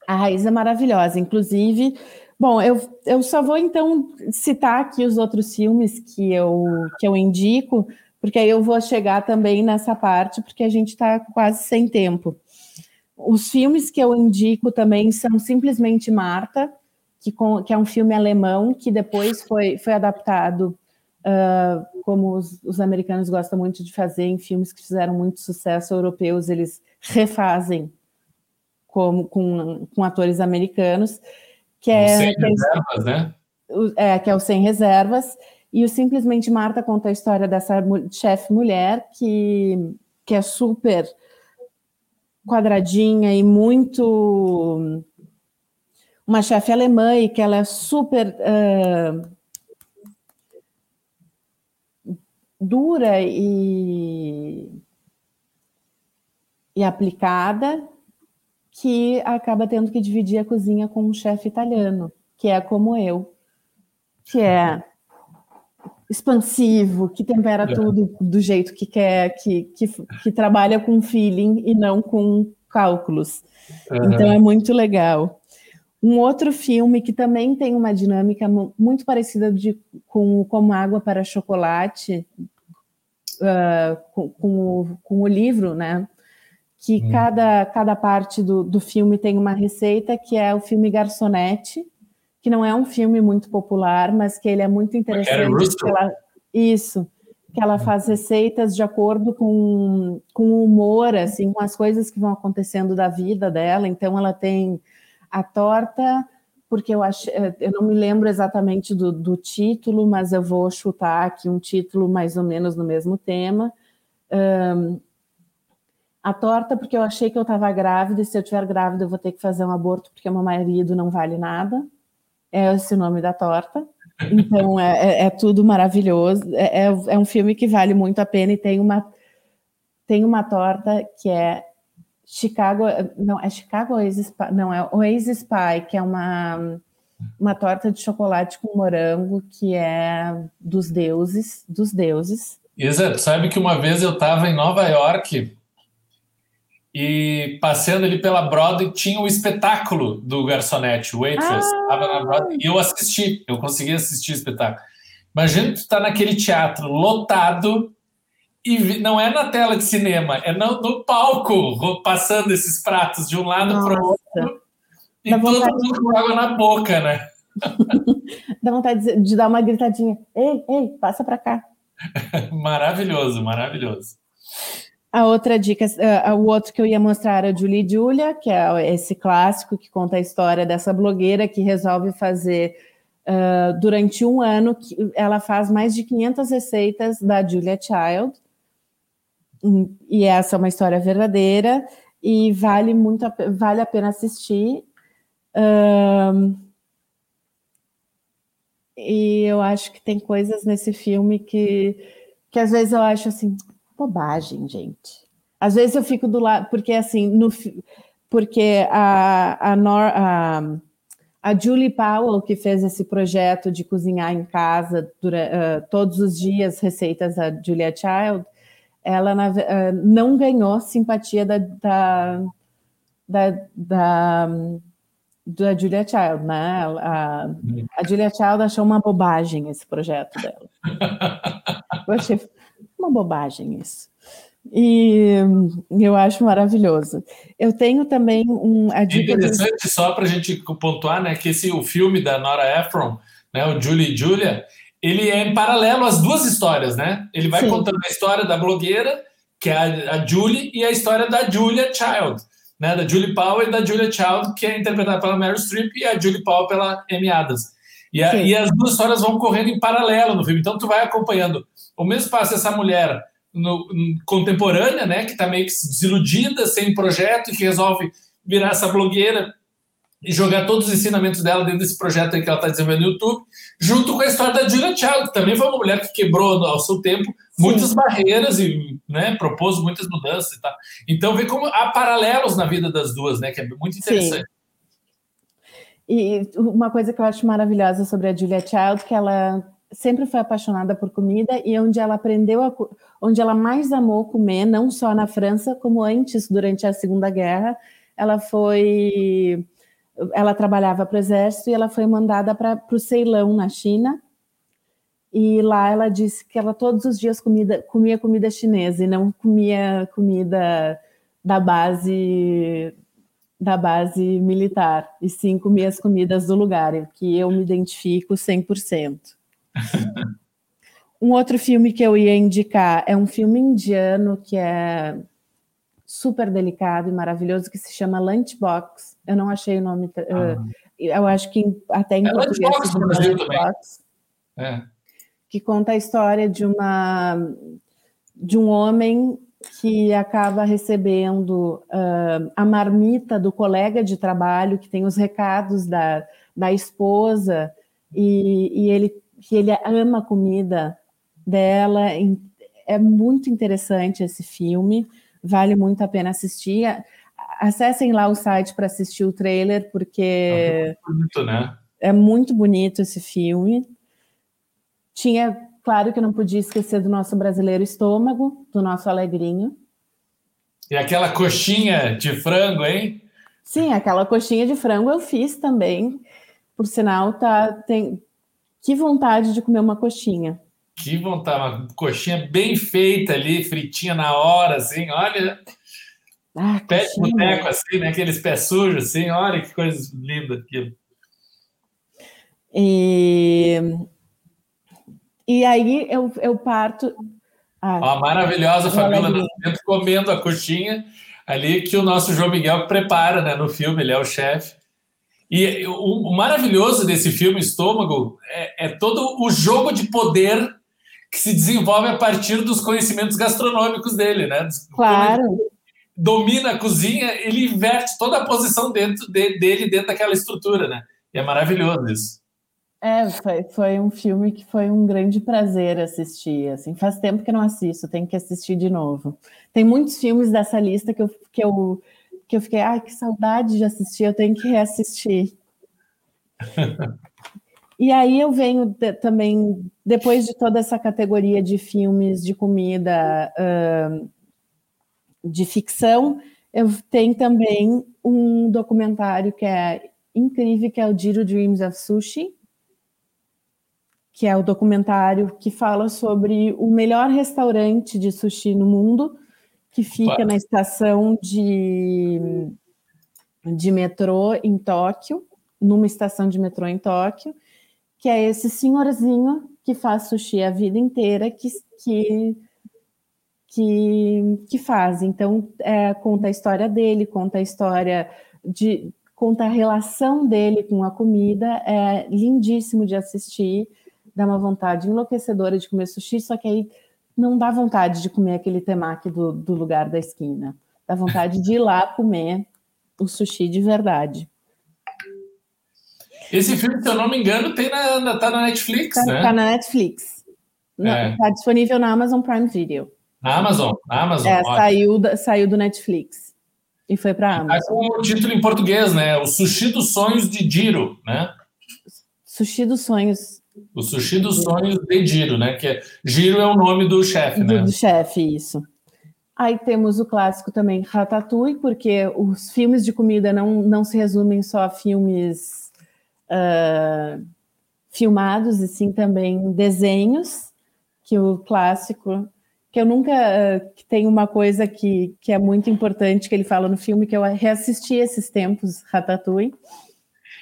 Speaker 2: A Raíza é maravilhosa. Inclusive, bom, eu, eu só vou então citar aqui os outros filmes que eu, que eu indico, porque aí eu vou chegar também nessa parte, porque a gente está quase sem tempo. Os filmes que eu indico também são Simplesmente Marta, que, com, que é um filme alemão que depois foi, foi adaptado uh, como os, os, americanos gostam muito de fazer em filmes que fizeram muito sucesso europeus, eles refazem como, com, com atores americanos, que é,
Speaker 1: sem reservas, né?
Speaker 2: É, que é o Sem Reservas, e o Simplesmente Marta conta a história dessa chefe mulher que, que é super quadradinha e muito uma chefe alemã e que ela é super uh, dura e, e aplicada que acaba tendo que dividir a cozinha com um chefe italiano, que é como eu, que é expansivo, que tempera é. tudo do jeito que quer, que, que, que, trabalha com feeling e não com cálculos. Uhum. Então é muito legal. Um outro filme que também tem uma dinâmica muito parecida de, com Como Água para Chocolate, uh, com, com, o, com, o, livro, né? Que hum. cada, cada parte do, do filme tem uma receita, que é o filme Garçonete, que não é um filme muito popular, mas que ele é muito interessante. Ela, isso, que ela faz receitas de acordo com, com o humor, assim, com as coisas que vão acontecendo da vida dela. Então, ela tem a torta, porque eu acho, eh, eu não me lembro exatamente do, do, título, mas eu vou chutar aqui um título mais ou menos no mesmo tema. Um, a torta, porque eu achei que eu estava grávida, e se eu estiver grávida, eu vou ter que fazer um aborto, porque meu marido não vale nada. É esse o nome da torta. Então é, é, é tudo maravilhoso. É, é, é um filme que vale muito a pena e tem uma, tem uma torta que é Chicago, não, é Chicago Oasis não, é Oasis Spy, que é uma, uma torta de chocolate com morango que é dos deuses, dos deuses.
Speaker 1: Isa, sabe que uma vez eu estava em Nova York e passeando ali pela Broadway tinha o um espetáculo do garçonete, o Waitress, ah. na Broadway, e eu assisti, eu consegui assistir o espetáculo. Imagina tu tá naquele teatro lotado e não é na tela de cinema, é no, no palco, passando esses pratos de um lado para o outro e Dá todo mundo com água na boca, né?
Speaker 2: Dá vontade de, de dar uma gritadinha: ei, ei, passa para cá.
Speaker 1: maravilhoso, maravilhoso.
Speaker 2: A outra dica, uh, o outro que eu ia mostrar era Julie Julia, que é esse clássico que conta a história dessa blogueira que resolve fazer uh, durante um ano, ela faz mais de 500 receitas da Julia Child, e essa é uma história verdadeira e vale muito a, vale a pena assistir. Um, e eu acho que tem coisas nesse filme que, que às vezes eu acho assim, bobagem, gente. Às vezes eu fico do lado, porque assim, no, porque a, a, Nor, a, a Julie Powell, que fez esse projeto de cozinhar em casa durante, uh, todos os dias receitas da Julia Child, ela na, uh, não ganhou simpatia da, da, da, da, da Julia Child, né? A, a Julia Child achou uma bobagem esse projeto dela. Eu achei uma bobagem isso. E eu acho maravilhoso. Eu tenho também um.
Speaker 1: A interessante, só para a gente pontuar, né, que esse, o filme da Nora Ephron, né, o Julie e Julia, ele é em paralelo às duas histórias, né? Ele vai Sim. contando a história da blogueira, que é a, a Julie, e a história da Julia Child, né? Da Julie Powell e da Julia Child, que é interpretada pela Meryl Streep, e a Julie Powell pela Amy Adams. E, a, e, as duas histórias vão correndo em paralelo no filme. Então tu vai acompanhando o mesmo passo essa mulher no, contemporânea, né? Que está meio que desiludida, sem projeto, e que resolve virar essa blogueira e jogar todos os ensinamentos dela dentro desse projeto que ela está desenvolvendo no YouTube, junto com a história da Julia Child, que também foi uma mulher que quebrou ao seu tempo muitas Sim. barreiras e né, propôs muitas mudanças e tal. Então vê como há paralelos na vida das duas, né? Que é muito interessante. Sim.
Speaker 2: E uma coisa que eu acho maravilhosa sobre a Julia Child, que ela sempre foi apaixonada por comida e onde ela aprendeu, a, onde ela mais amou comer, não só na França, como antes, durante a Segunda Guerra, ela foi ela trabalhava para o exército e ela foi mandada para o Ceilão, na China. E lá ela disse que ela todos os dias comida, comia comida chinesa e não comia comida da base da base militar, e sim comia as comidas do lugar, que eu me identifico 100%. Um outro filme que eu ia indicar é um filme indiano que é super delicado e maravilhoso que se chama Lunchbox. Eu não achei o nome. Ah. Eu acho que até em é português Lunchbox, Lunchbox. É. Que conta a história de uma de um homem que acaba recebendo uh, a marmita do colega de trabalho que tem os recados da, da esposa e, e ele que ele ama a comida dela. É muito interessante esse filme vale muito a pena assistir. Acessem lá o site para assistir o trailer, porque é muito, né? é muito bonito esse filme. Tinha, claro que não podia esquecer do nosso brasileiro estômago, do nosso alegrinho.
Speaker 1: E aquela coxinha de frango, hein?
Speaker 2: Sim, aquela coxinha de frango eu fiz também. Por sinal, tá, tem... que vontade de comer uma coxinha.
Speaker 1: Que vontade, uma coxinha bem feita ali, fritinha na hora, assim, olha. Ah, pé de boteco, assim, né? Aqueles pés sujos, assim, olha que coisa linda aquilo.
Speaker 2: E, e aí eu, eu parto.
Speaker 1: Ah, Uma maravilhosa Fabiola Nascimento comendo a coxinha ali que o nosso João Miguel prepara né, no filme, ele é o chefe. E o, o, maravilhoso desse filme, Estômago, é, é todo o jogo de poder que se desenvolve a partir dos conhecimentos gastronômicos dele, né?
Speaker 2: Claro.
Speaker 1: domina a cozinha, ele inverte toda a posição dentro de, dele dentro daquela estrutura, né? E é maravilhoso isso.
Speaker 2: É, foi, foi um filme que foi um grande prazer assistir. Assim, faz tempo que não assisto, tenho que assistir de novo. Tem muitos filmes dessa lista que eu, que eu, que eu fiquei, ai, que saudade de assistir, eu tenho que reassistir. E aí eu venho de, também, depois de toda essa categoria de filmes de comida uh, de ficção, eu tenho também um documentário que é incrível, que é o Jiro Dreams of Sushi, que é o documentário que fala sobre o melhor restaurante de sushi no mundo, que fica na estação de, de metrô em Tóquio, numa estação de metrô em Tóquio, que é esse senhorzinho que faz sushi a vida inteira, que, que, que, que faz. Então, é, conta a história dele, conta a história de. conta a relação dele com a comida, é lindíssimo de assistir, dá uma vontade enlouquecedora de comer sushi, só que aí não dá vontade de comer aquele temaki do, do lugar da esquina. Dá vontade de ir lá comer o sushi de verdade.
Speaker 1: Esse filme, se eu não me engano, tem na, tá na Netflix, tá, né?
Speaker 2: Tá na Netflix. É. Tá disponível na Amazon Prime Video.
Speaker 1: Na Amazon, na Amazon.
Speaker 2: É, saiu, saiu do Netflix e foi para Amazon.
Speaker 1: Tá com o título em português, né? O Sushi dos Sonhos de Diro, né?
Speaker 2: Sushi dos Sonhos.
Speaker 1: O Sushi dos Sonhos de Diro, né? Que é, Giro é o nome do chefe, né?
Speaker 2: Do chefe, isso. Aí temos o clássico também Ratatouille, porque os filmes de comida não, não se resumem só a filmes uh, filmados, e sim também desenhos, que o clássico, que eu nunca que tem uma coisa que, que é muito importante que ele fala no filme que eu reassisti esses tempos Ratatouille.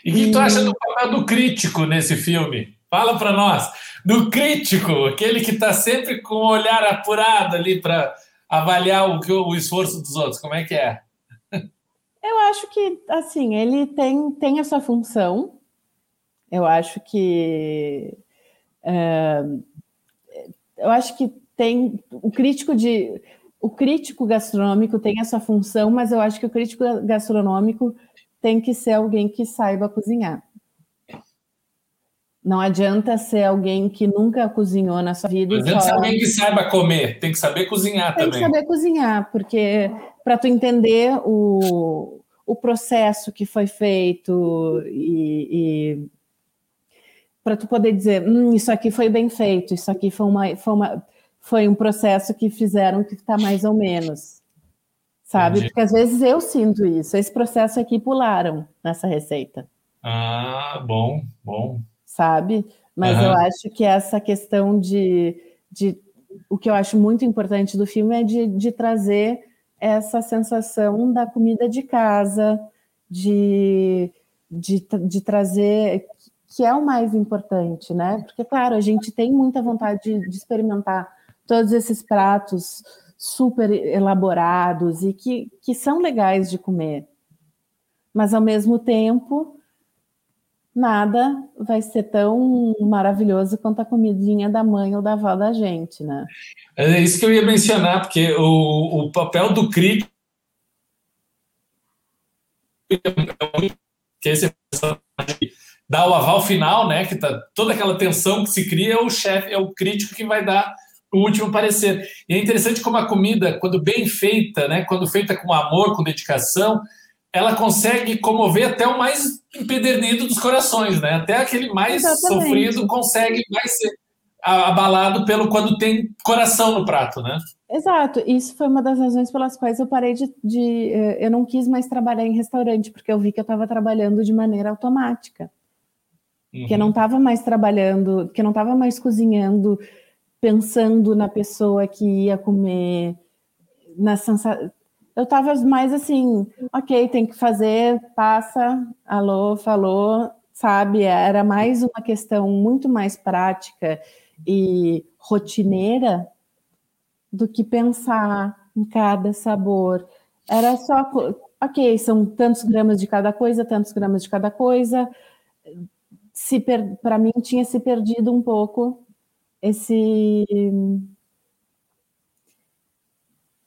Speaker 1: E o que e... tu acha do papel do crítico nesse filme? Fala para nós. Do crítico, aquele que está sempre com o olhar apurado ali para avaliar o, o esforço dos outros. Como é que é?
Speaker 2: Eu acho que, assim, ele tem, tem essa função. Eu acho que. Uh, eu acho que tem. O crítico de. O crítico gastronômico tem essa função, mas eu acho que o crítico gastronômico tem que ser alguém que saiba cozinhar. Não adianta ser alguém que nunca cozinhou na sua vida.
Speaker 1: Não adianta só... ser alguém que saiba comer, tem que saber cozinhar
Speaker 2: tem
Speaker 1: também.
Speaker 2: Tem que saber cozinhar, porque para tu entender o, o processo que foi feito e, e para tu poder dizer, hum, isso aqui foi bem feito, isso aqui foi uma, foi uma foi um processo que fizeram que está mais ou menos, sabe? Entendi. Porque às vezes eu sinto isso. Esse processo aqui pularam nessa receita.
Speaker 1: Ah, bom, bom
Speaker 2: sabe? Mas uhum. eu acho que essa questão de, de. O que eu acho muito importante do filme é de, de trazer essa sensação da comida de casa, de, de, de trazer. que é o mais importante, né? Porque, claro, a gente tem muita vontade de, de experimentar todos esses pratos super elaborados e que, que são legais de comer. Mas, ao mesmo tempo, nada vai ser tão maravilhoso quanto a comidinha da mãe ou da avó da gente, né?
Speaker 1: É isso que eu ia mencionar, porque o, o papel do crítico que esse dá o aval final, né? Que tá toda aquela tensão que se cria, é o chefe, é o crítico que vai dar o último parecer. E é interessante como a comida, quando bem feita, né? Quando feita com amor, com dedicação, ela consegue comover até o mais empedernido dos corações, né? Até aquele mais Exatamente. sofrido consegue mais ser abalado pelo quando tem coração no prato, né?
Speaker 2: Exato, isso foi uma das razões pelas quais eu parei de, de eh, eu não quis mais trabalhar em restaurante porque eu vi que eu estava trabalhando de maneira automática, uhum. que eu não estava mais trabalhando, que eu não estava mais cozinhando pensando na pessoa que ia comer, na sensação eu estava mais assim, ok, tem que fazer, passa, alô, falou, sabe? Era mais uma questão muito mais prática e rotineira do que pensar em cada sabor. Era só, ok, são tantos gramas de cada coisa, tantos gramas de cada coisa. Se para mim tinha se perdido um pouco esse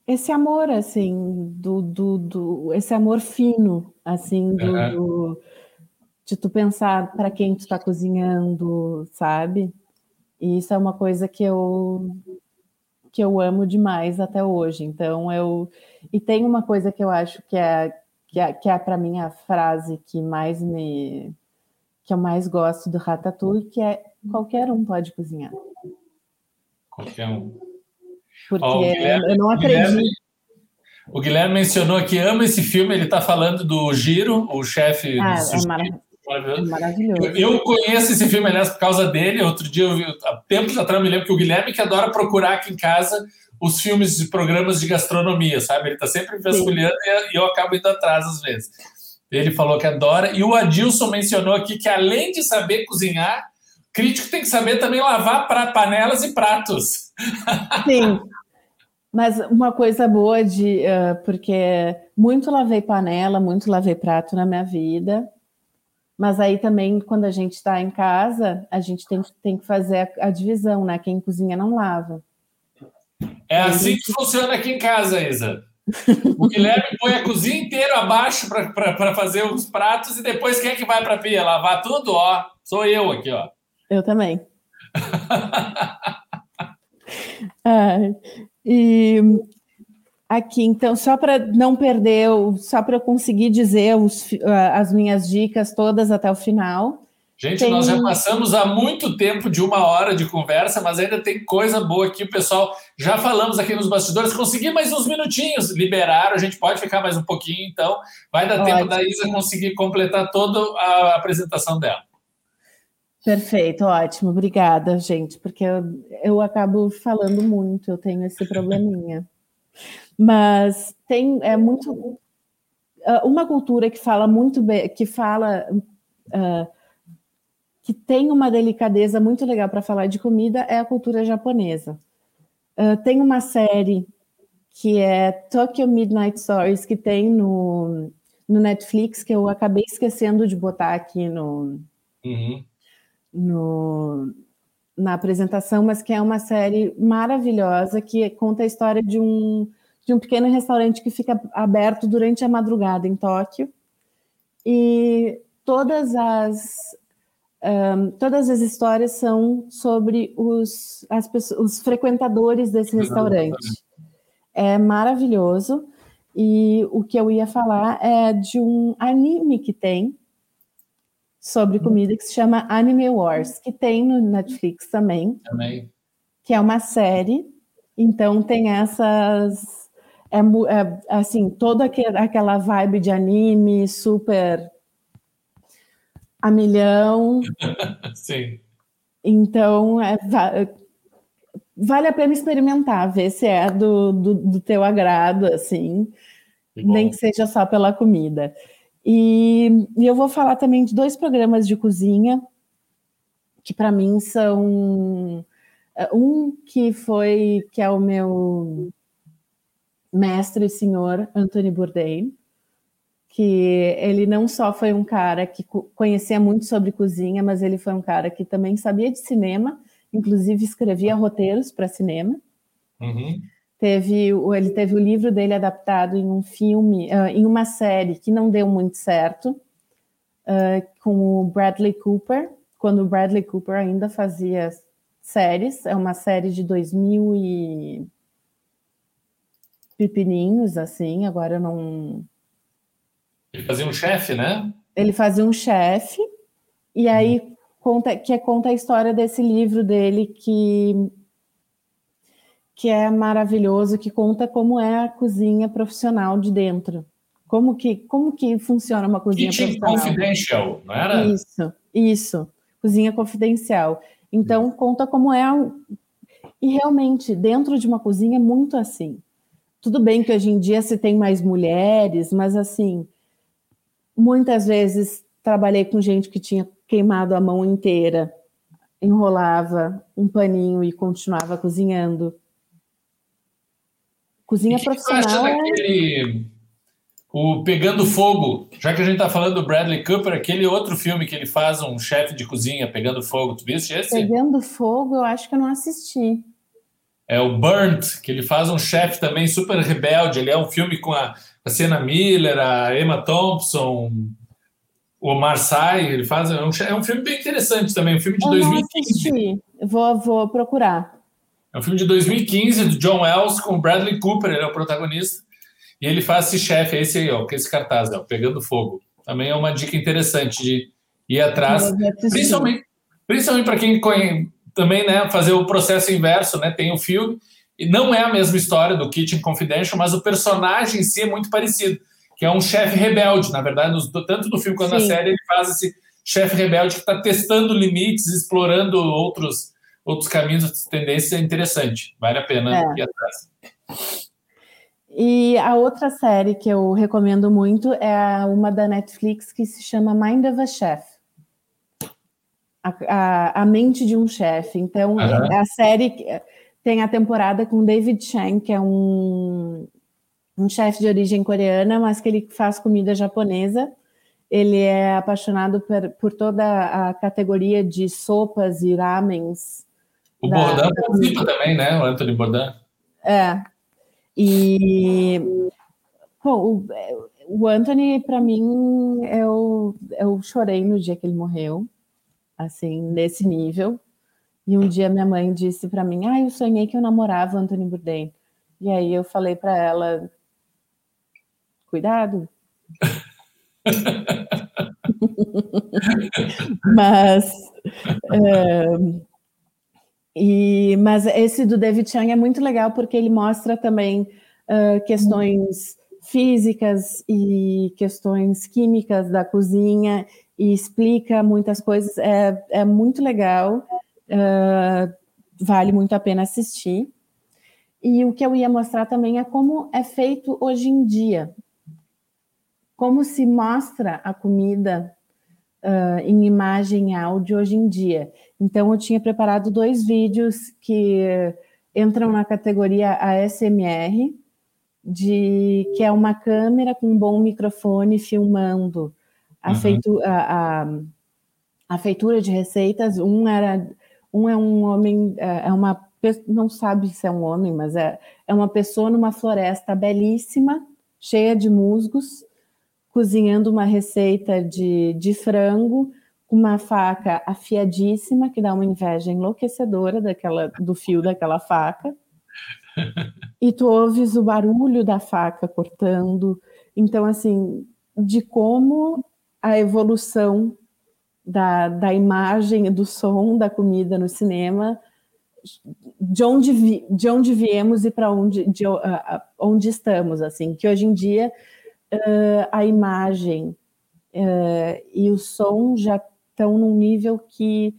Speaker 2: esse amor, assim, do, do, do esse amor fino, assim, do, uhum. do de tu pensar para quem tu está cozinhando, sabe? E isso é uma coisa que eu que eu amo demais até hoje. Então eu e tem uma coisa que eu acho que é que é, que é para mim a frase que mais me que eu mais gosto do Ratatouille, que é qualquer um pode cozinhar.
Speaker 1: Qualquer um.
Speaker 2: Porque Guilherme, eu não acredito. Guilherme,
Speaker 1: o Guilherme mencionou que ama esse filme, ele está falando do Giro, o chefe
Speaker 2: ah, do é maravilhoso. É maravilhoso.
Speaker 1: Eu conheço esse filme, aliás, por causa dele. Outro dia, eu vi, há tempos atrás, eu me lembro que o Guilherme que adora procurar aqui em casa os filmes de programas de gastronomia, sabe? Ele está sempre vasculhando e eu acabo indo atrás às vezes. Ele falou que adora. E o Adilson mencionou aqui que, além de saber cozinhar, crítico tem que saber também lavar panelas e pratos.
Speaker 2: Sim. Mas uma coisa boa de. Uh, porque muito lavei panela, muito lavei prato na minha vida. Mas aí também, quando a gente está em casa, a gente tem, tem que fazer a, a, divisão, né? Quem cozinha não lava.
Speaker 1: É aí assim gente... que funciona aqui em casa, Isa. O Guilherme põe a cozinha inteira abaixo para fazer os pratos e depois quem é que vai para a pia? Lavar tudo? Ó, sou eu aqui, ó.
Speaker 2: Eu também. ah, e aqui, então, só para não perder, só para eu conseguir dizer os, as minhas dicas todas até o final.
Speaker 1: Gente, tem... nós já passamos há muito tempo de uma hora de conversa, mas ainda tem coisa boa aqui. O pessoal, já falamos aqui nos bastidores, consegui mais uns minutinhos, liberaram, a gente pode ficar mais um pouquinho, então vai dar tempo da Isa conseguir completar toda a apresentação dela.
Speaker 2: Perfeito, ótimo, obrigada, gente, porque eu, eu acabo falando muito, eu tenho esse probleminha. Mas tem é muito ah, uma cultura que fala muito bem, que fala uh, que tem uma delicadeza muito legal para falar de comida é a cultura japonesa. Uh, tem uma série que é Tokyo Midnight Stories que tem no, no Netflix que eu acabei esquecendo de botar aqui no, uhum. No na apresentação, mas que é uma série maravilhosa que conta a história de um de um pequeno restaurante que fica aberto durante a madrugada em Tóquio. E todas as um, todas as histórias são sobre os, as pessoas, os frequentadores desse restaurante. É maravilhoso. E o que eu ia falar é de um anime que tem sobre comida que se chama Anime Wars, que tem no Netflix também. Também. Que é uma série. Então tem essas é, é assim, toda aquela vibe de anime super a milhão.
Speaker 1: Sim.
Speaker 2: Então, é, vale a pena experimentar, ver se é do, do, do teu agrado, assim, nem que seja só pela comida. E, e, eu vou falar também de dois programas de cozinha que para mim são é, um que foi que é o meu mestre e senhor Anthony Bourdain, que ele não só foi um cara que conhecia muito sobre cozinha, mas ele foi um cara que também sabia de cinema, inclusive escrevia roteiros para cinema. Uhum. Teve, ele teve o livro dele adaptado em um filme, uh, em uma série que não deu muito certo, uh, com o Bradley Cooper, quando o Bradley Cooper ainda fazia séries. É uma série de 2000 e pepininhos, assim, agora não.
Speaker 1: Ele fazia um chefe, né?
Speaker 2: Ele fazia um chefe, e aí uhum. conta, que conta a história desse livro dele que que é maravilhoso, que conta como é a cozinha profissional de dentro. Como que, como que funciona uma cozinha
Speaker 1: Kitchen
Speaker 2: profissional?
Speaker 1: Confidential, não era?
Speaker 2: Isso, isso. Cozinha confidencial. Então, conta como é. E realmente, dentro de uma cozinha é muito assim. Tudo bem que hoje em dia se tem mais mulheres, mas assim, muitas vezes trabalhei com gente que tinha queimado a mão inteira, enrolava um paninho e continuava cozinhando. Cozinha profissional.
Speaker 1: É daquele, o Pegando Fogo, já que a gente está falando do Bradley Cooper, aquele outro filme que ele faz um chefe de cozinha pegando fogo, tu viste esse?
Speaker 2: Pegando Fogo, eu acho que eu não assisti
Speaker 1: é o Burnt, que ele faz um chefe também super rebelde. Ele é um filme com a, a Sienna Miller, a Emma Thompson, o Marseille. Ele faz é um, é um filme bem interessante também, um filme de Eu 2015.
Speaker 2: Vou, vou procurar.
Speaker 1: É um filme de 2015 do John Wells com Bradley Cooper, ele é o protagonista. E ele faz esse chefe, é esse aí, ó, que é esse cartaz, ó, pegando fogo. Também é uma dica interessante de ir atrás, principalmente, principalmente para quem conhece também, né, fazer o processo inverso, né? Tem o filme e não é a mesma história do Kitchen Confidential, mas o personagem em si é muito parecido, que é um chefe rebelde, na verdade, nos, tanto no filme quanto Sim. na série ele faz esse chefe rebelde que está testando limites, explorando outros outros caminhos, outras tendências, é interessante, vale a pena é. ir atrás.
Speaker 2: E a outra série que eu recomendo muito é uma da Netflix que se chama Mind of a Chef a, a, a mente de um chefe. Então, uhum. a série tem a temporada com David Chang, que é um, um chefe de origem coreana, mas que ele faz comida japonesa. Ele é apaixonado por, por toda a categoria de sopas e ramens.
Speaker 1: O da, Bourdain participa também, né? O Anthony Bourdain.
Speaker 2: É. E bom, o, o Anthony, para mim, eu, eu chorei no dia que ele morreu assim, nesse nível. E um dia minha mãe disse para mim: "Ah, eu sonhei que eu namorava o Anthony Bourdain". E aí eu falei para ela: "Cuidado". mas é, e mas esse do David Chang é muito legal porque ele mostra também uh, questões físicas e questões químicas da cozinha e explica muitas coisas. É, é muito legal, uh, vale muito a pena assistir. E o que eu ia mostrar também é como é feito hoje em dia, como se mostra a comida uh, em imagem e áudio hoje em dia. Então, eu tinha preparado dois vídeos que entram na categoria ASMR, de que é uma câmera com um bom microfone filmando a, uhum. feitu, a, a, a, feitura de receitas. Um era um é um homem, é, é uma não sabe se é um homem, mas é, é uma pessoa numa floresta belíssima, cheia de musgos, cozinhando uma receita de, de frango com uma faca afiadíssima que dá uma inveja enlouquecedora daquela do fio daquela faca. e tu ouves o barulho da faca cortando. Então, assim, de como a evolução da, da imagem, do som da comida no cinema, de onde, vi, de onde viemos e para onde, de, uh, onde estamos, assim, que hoje em dia uh, a imagem uh, e o som já estão num nível que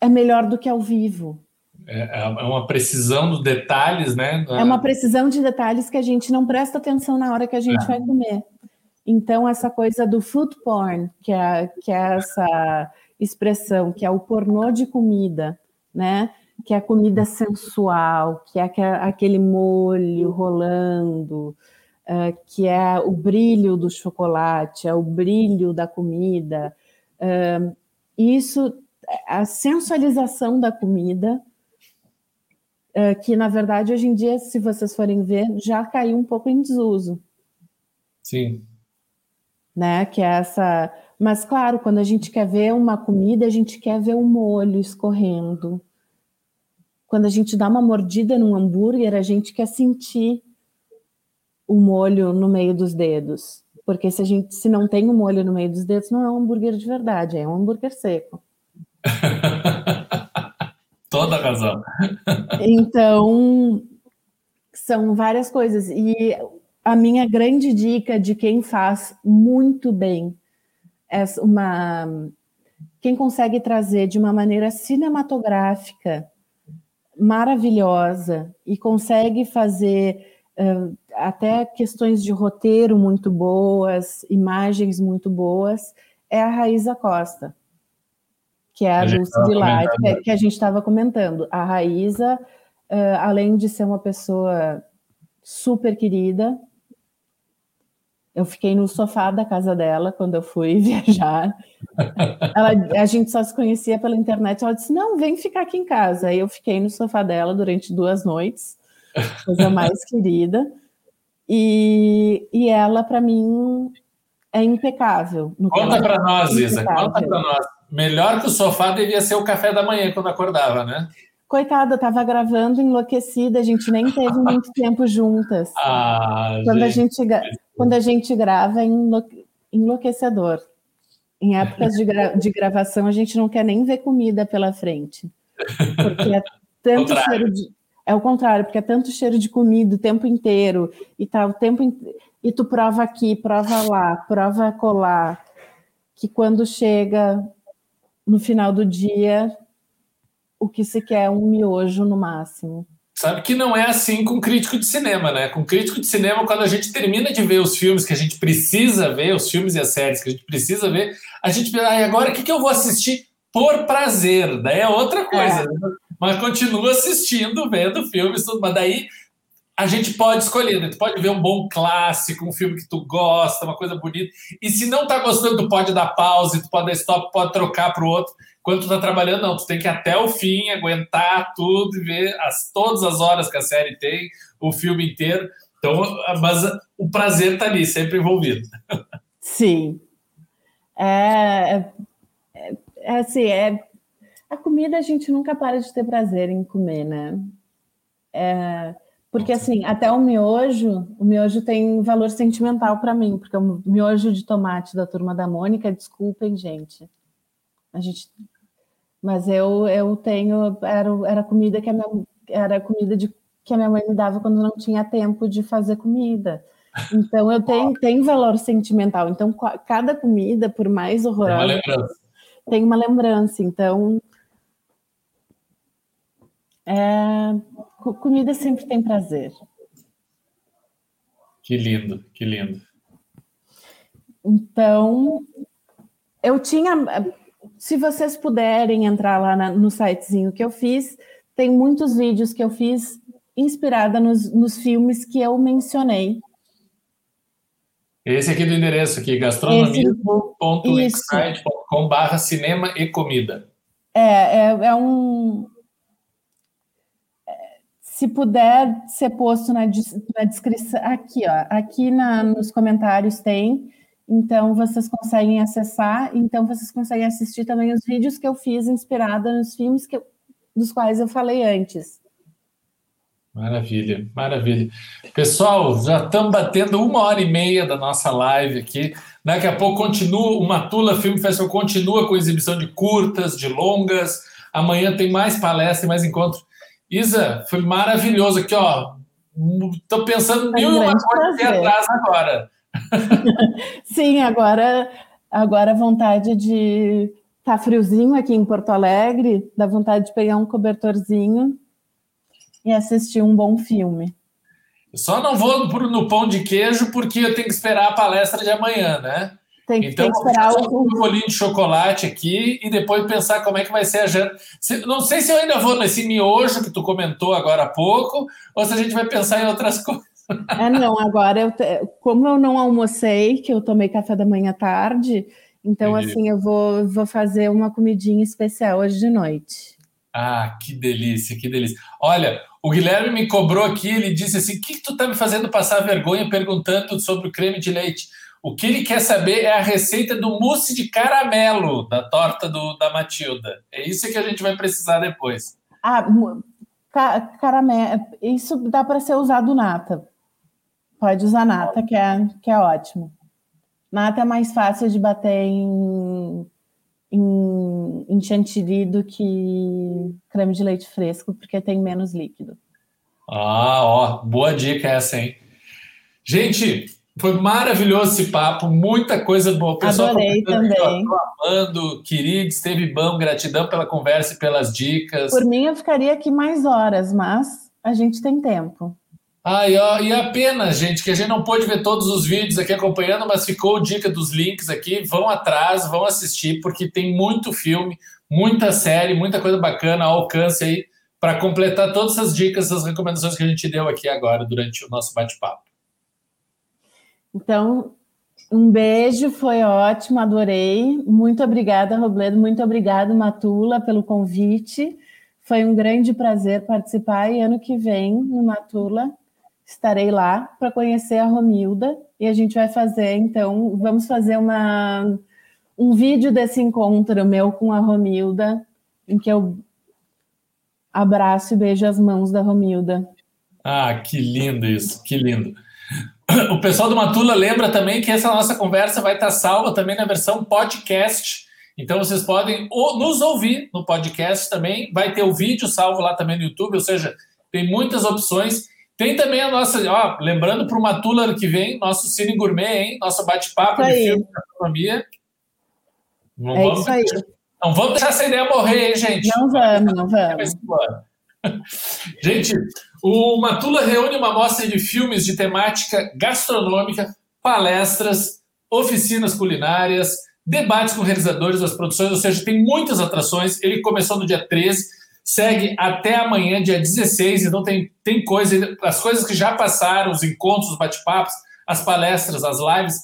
Speaker 2: é melhor do que ao vivo.
Speaker 1: É, é uma precisão dos detalhes, né?
Speaker 2: É uma precisão de detalhes que a gente não presta atenção na hora que a gente é. vai comer. Então, essa coisa do food porn, que é, que é essa expressão, que é o pornô de comida, né? Que é a comida sensual, que é aquele molho rolando, uh, que é o brilho do chocolate, é o brilho da comida. Uh, isso, a sensualização da comida é, que na verdade hoje em dia, se vocês forem ver, já caiu um pouco em desuso.
Speaker 1: Sim.
Speaker 2: Né? Que é essa. Mas claro, quando a gente quer ver uma comida, a gente quer ver o um molho escorrendo. Quando a gente dá uma mordida num hambúrguer, a gente quer sentir o molho no meio dos dedos. Porque se a gente se não tem o molho no meio dos dedos, não é um hambúrguer de verdade, é um hambúrguer seco.
Speaker 1: Toda razão.
Speaker 2: então, são várias coisas. E a minha grande dica de quem faz muito bem é uma. Quem consegue trazer de uma maneira cinematográfica maravilhosa e consegue fazer uh, até questões de roteiro muito boas, imagens muito boas, é a Raíza Costa que é a, a Dulce de Life, que, que, a gente estava comentando. A Raíza, uh, além de ser uma pessoa super querida, eu fiquei no sofá da casa dela quando eu fui viajar. Ela, a gente só se conhecia pela internet. Ela disse: Não, vem ficar aqui em casa. Aí eu fiquei no sofá dela durante duas noites, coisa mais querida. E, e ela, para mim, é impecável.
Speaker 1: Conta para nós, Isa, conta para nós. Melhor que o sofá devia ser o café da manhã quando acordava, né?
Speaker 2: Coitada, estava gravando enlouquecida, a gente nem teve muito tempo juntas.
Speaker 1: Ah,
Speaker 2: quando, gente. A gente, quando a gente grava é enlouquecedor. Em épocas de, gra de gravação, a gente não quer nem ver comida pela frente. Porque é tanto cheiro de. É o contrário, porque é tanto cheiro de comida o tempo inteiro, e tá o tempo. E tu prova aqui, prova lá, prova colar, que quando chega no final do dia, o que se quer é um miojo no máximo.
Speaker 1: Sabe que não é assim com crítico de cinema, né? Com crítico de cinema, quando a gente termina de ver os filmes que a gente precisa ver, os filmes e as séries que a gente precisa ver, a gente pensa, ah, agora o que, que eu vou assistir por prazer? Daí é outra coisa. É. Né? Mas continua assistindo, vendo filmes, tudo. Mas daí a gente pode escolher, né? Tu pode ver um bom clássico, um filme que tu gosta, uma coisa bonita. E se não tá gostando, tu pode dar pause, tu pode dar stop, pode trocar para o outro. Quando tu tá trabalhando, não, tu tem que ir até o fim, aguentar tudo e ver as, todas as horas que a série tem, o filme inteiro. Então, mas o prazer tá ali, sempre envolvido.
Speaker 2: Sim. É, é, é assim, é, a comida a gente nunca para de ter prazer em comer, né? É, porque assim, até o miojo, o miojo tem valor sentimental para mim, porque o miojo de tomate da turma da Mônica, desculpem, gente. A gente mas eu eu tenho era era comida que a minha era comida de que a minha mãe me dava quando não tinha tempo de fazer comida. Então eu tenho, tenho valor sentimental. Então cada comida, por mais horrorosa, tem uma, tem uma lembrança. Então é, comida sempre tem prazer.
Speaker 1: Que lindo, que lindo.
Speaker 2: Então eu tinha, se vocês puderem entrar lá na, no sitezinho que eu fiz, tem muitos vídeos que eu fiz inspirada nos, nos filmes que eu mencionei.
Speaker 1: Esse aqui do endereço aqui, gastronomia.wixsite.com barra cinema e comida.
Speaker 2: É, é, é um... Se puder ser posto na, na descrição, aqui, ó, aqui na, nos comentários tem, então vocês conseguem acessar, então vocês conseguem assistir também os vídeos que eu fiz inspirada nos filmes que eu, dos quais eu falei antes.
Speaker 1: Maravilha, maravilha. Pessoal, já estamos batendo uma hora e meia da nossa live aqui. Daqui a pouco continua, o Matula Film Festival continua com exibição de curtas, de longas. Amanhã tem mais palestra e mais encontro. Isa, foi maravilhoso aqui, ó. Estou pensando mil e uma coisas atrás agora.
Speaker 2: Sim, agora, agora a vontade de Tá friozinho aqui em Porto Alegre, dá vontade de pegar um cobertorzinho e assistir um bom filme.
Speaker 1: Só não vou no pão de queijo porque eu tenho que esperar a palestra de amanhã, né?
Speaker 2: Tem, então, tem que esperar
Speaker 1: o... um bolinho de chocolate aqui e depois pensar como é que vai ser a janta. Não sei se eu ainda vou nesse miojo que tu comentou agora há pouco, ou se a gente vai pensar em outras coisas.
Speaker 2: É, não, agora, eu te... como eu não almocei, que eu tomei café da manhã tarde, então, assim, eu vou, vou fazer uma comidinha especial hoje de noite.
Speaker 1: Ah, que delícia, que delícia. Olha, o Guilherme me cobrou aqui, ele disse assim: o que, que tu tá me fazendo passar vergonha perguntando sobre o creme de leite? O que ele quer saber é a receita do mousse de caramelo da torta do, da Matilda. É isso que a gente vai precisar depois.
Speaker 2: Ah, ca caramelo, isso dá para ser usado nata. Pode usar nata, que é, que é ótimo. Nata é mais fácil de bater em, em, em chantilly do que creme de leite fresco, porque tem menos líquido.
Speaker 1: Ah, ó, boa dica essa, hein? Gente, foi maravilhoso esse papo, muita coisa boa. O
Speaker 2: pessoal Adorei também.
Speaker 1: Amando, querido, esteve bom, gratidão pela conversa e pelas dicas.
Speaker 2: Por mim, eu ficaria aqui mais horas, mas a gente tem tempo.
Speaker 1: Ah, e, ó, e a pena, gente, que a gente não pôde ver todos os vídeos aqui acompanhando, mas ficou dica dos links aqui. Vão atrás, vão assistir, porque tem muito filme, muita série, muita coisa bacana ao alcance aí para completar todas essas dicas, essas recomendações que a gente deu aqui agora durante o nosso bate-papo.
Speaker 2: Então, um beijo, foi ótimo, adorei. Muito obrigada, Robledo. Muito obrigada, Matula, pelo convite. Foi um grande prazer participar e ano que vem, no Matula, estarei lá para conhecer a Romilda e a gente vai fazer, então, vamos fazer uma, um vídeo desse encontro meu com a Romilda, em que eu abraço e beijo as mãos da Romilda.
Speaker 1: Ah, que lindo isso, que lindo. O pessoal do Matula lembra também que essa nossa conversa vai estar salva também na versão podcast. Então vocês podem nos ouvir no podcast também. Vai ter o vídeo salvo lá também no YouTube, ou seja, tem muitas opções. Tem também a nossa, ó, lembrando para o Matula que vem, nosso Cine Gourmet, hein? Nosso bate-papo de filme de gastronomia.
Speaker 2: Não é vamos, isso aí.
Speaker 1: Não vamos deixar essa ideia morrer, hein, gente?
Speaker 2: Não vamos, não vamos.
Speaker 1: Gente, o Matula reúne uma mostra de filmes de temática gastronômica, palestras, oficinas culinárias, debates com realizadores das produções, ou seja, tem muitas atrações. Ele começou no dia 13 segue até amanhã, dia 16, então tem, tem coisa, as coisas que já passaram, os encontros, os bate-papos, as palestras, as lives,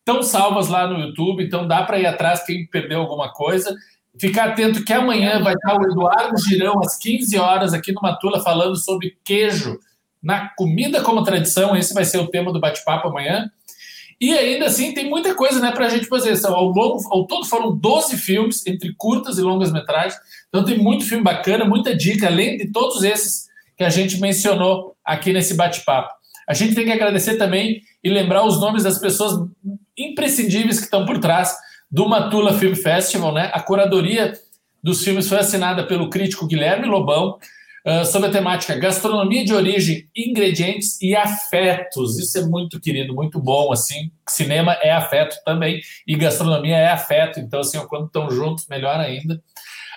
Speaker 1: estão salvas lá no YouTube, então dá para ir atrás quem perdeu alguma coisa. Ficar atento que amanhã vai estar o Eduardo Girão, às 15 horas, aqui no Matula, falando sobre queijo na comida como tradição. Esse vai ser o tema do bate-papo amanhã. E ainda assim, tem muita coisa né, para a gente fazer. Ao, longo, ao todo foram 12 filmes, entre curtas e longas metragens. Então tem muito filme bacana, muita dica, além de todos esses que a gente mencionou aqui nesse bate-papo. A gente tem que agradecer também e lembrar os nomes das pessoas imprescindíveis que estão por trás do Matula Film Festival. Né? A curadoria dos filmes foi assinada pelo crítico Guilherme Lobão. Uh, sobre a temática gastronomia de origem, ingredientes e afetos. Isso é muito querido, muito bom, assim. Cinema é afeto também e gastronomia é afeto, então, assim, quando estão juntos, melhor ainda.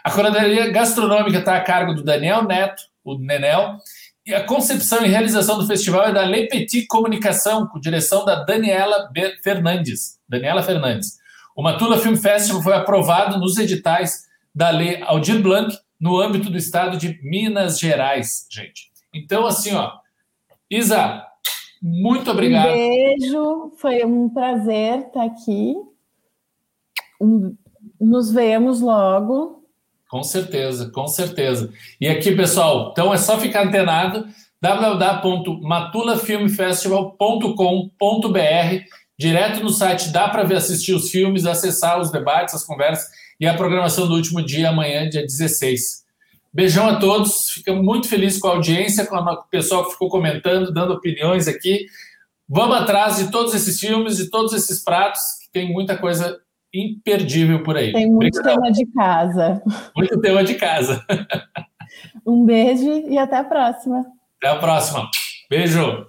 Speaker 1: A curadoria gastronômica está a cargo do Daniel Neto, o Nenel, e a concepção e realização do festival é da Le Petit Comunicação, com direção da Daniela Fernandes. Daniela Fernandes. O Matula Film Festival foi aprovado nos editais da Lei Aldir Blanc no âmbito do estado de Minas Gerais, gente. Então, assim, ó, Isa, muito obrigado.
Speaker 2: Um beijo, foi um prazer estar aqui. Nos vemos logo.
Speaker 1: Com certeza, com certeza. E aqui, pessoal, então é só ficar antenado www.matulafilmfestival.com.br direto no site dá para ver assistir os filmes, acessar os debates, as conversas e a programação do último dia amanhã, dia 16. Beijão a todos, ficamos muito felizes com a audiência, com o pessoal que ficou comentando, dando opiniões aqui. Vamos atrás de todos esses filmes, de todos esses pratos, que tem muita coisa imperdível por aí.
Speaker 2: Tem muito Obrigado. tema de casa.
Speaker 1: Muito tema de casa.
Speaker 2: Um beijo e até a próxima.
Speaker 1: Até a próxima. Beijo.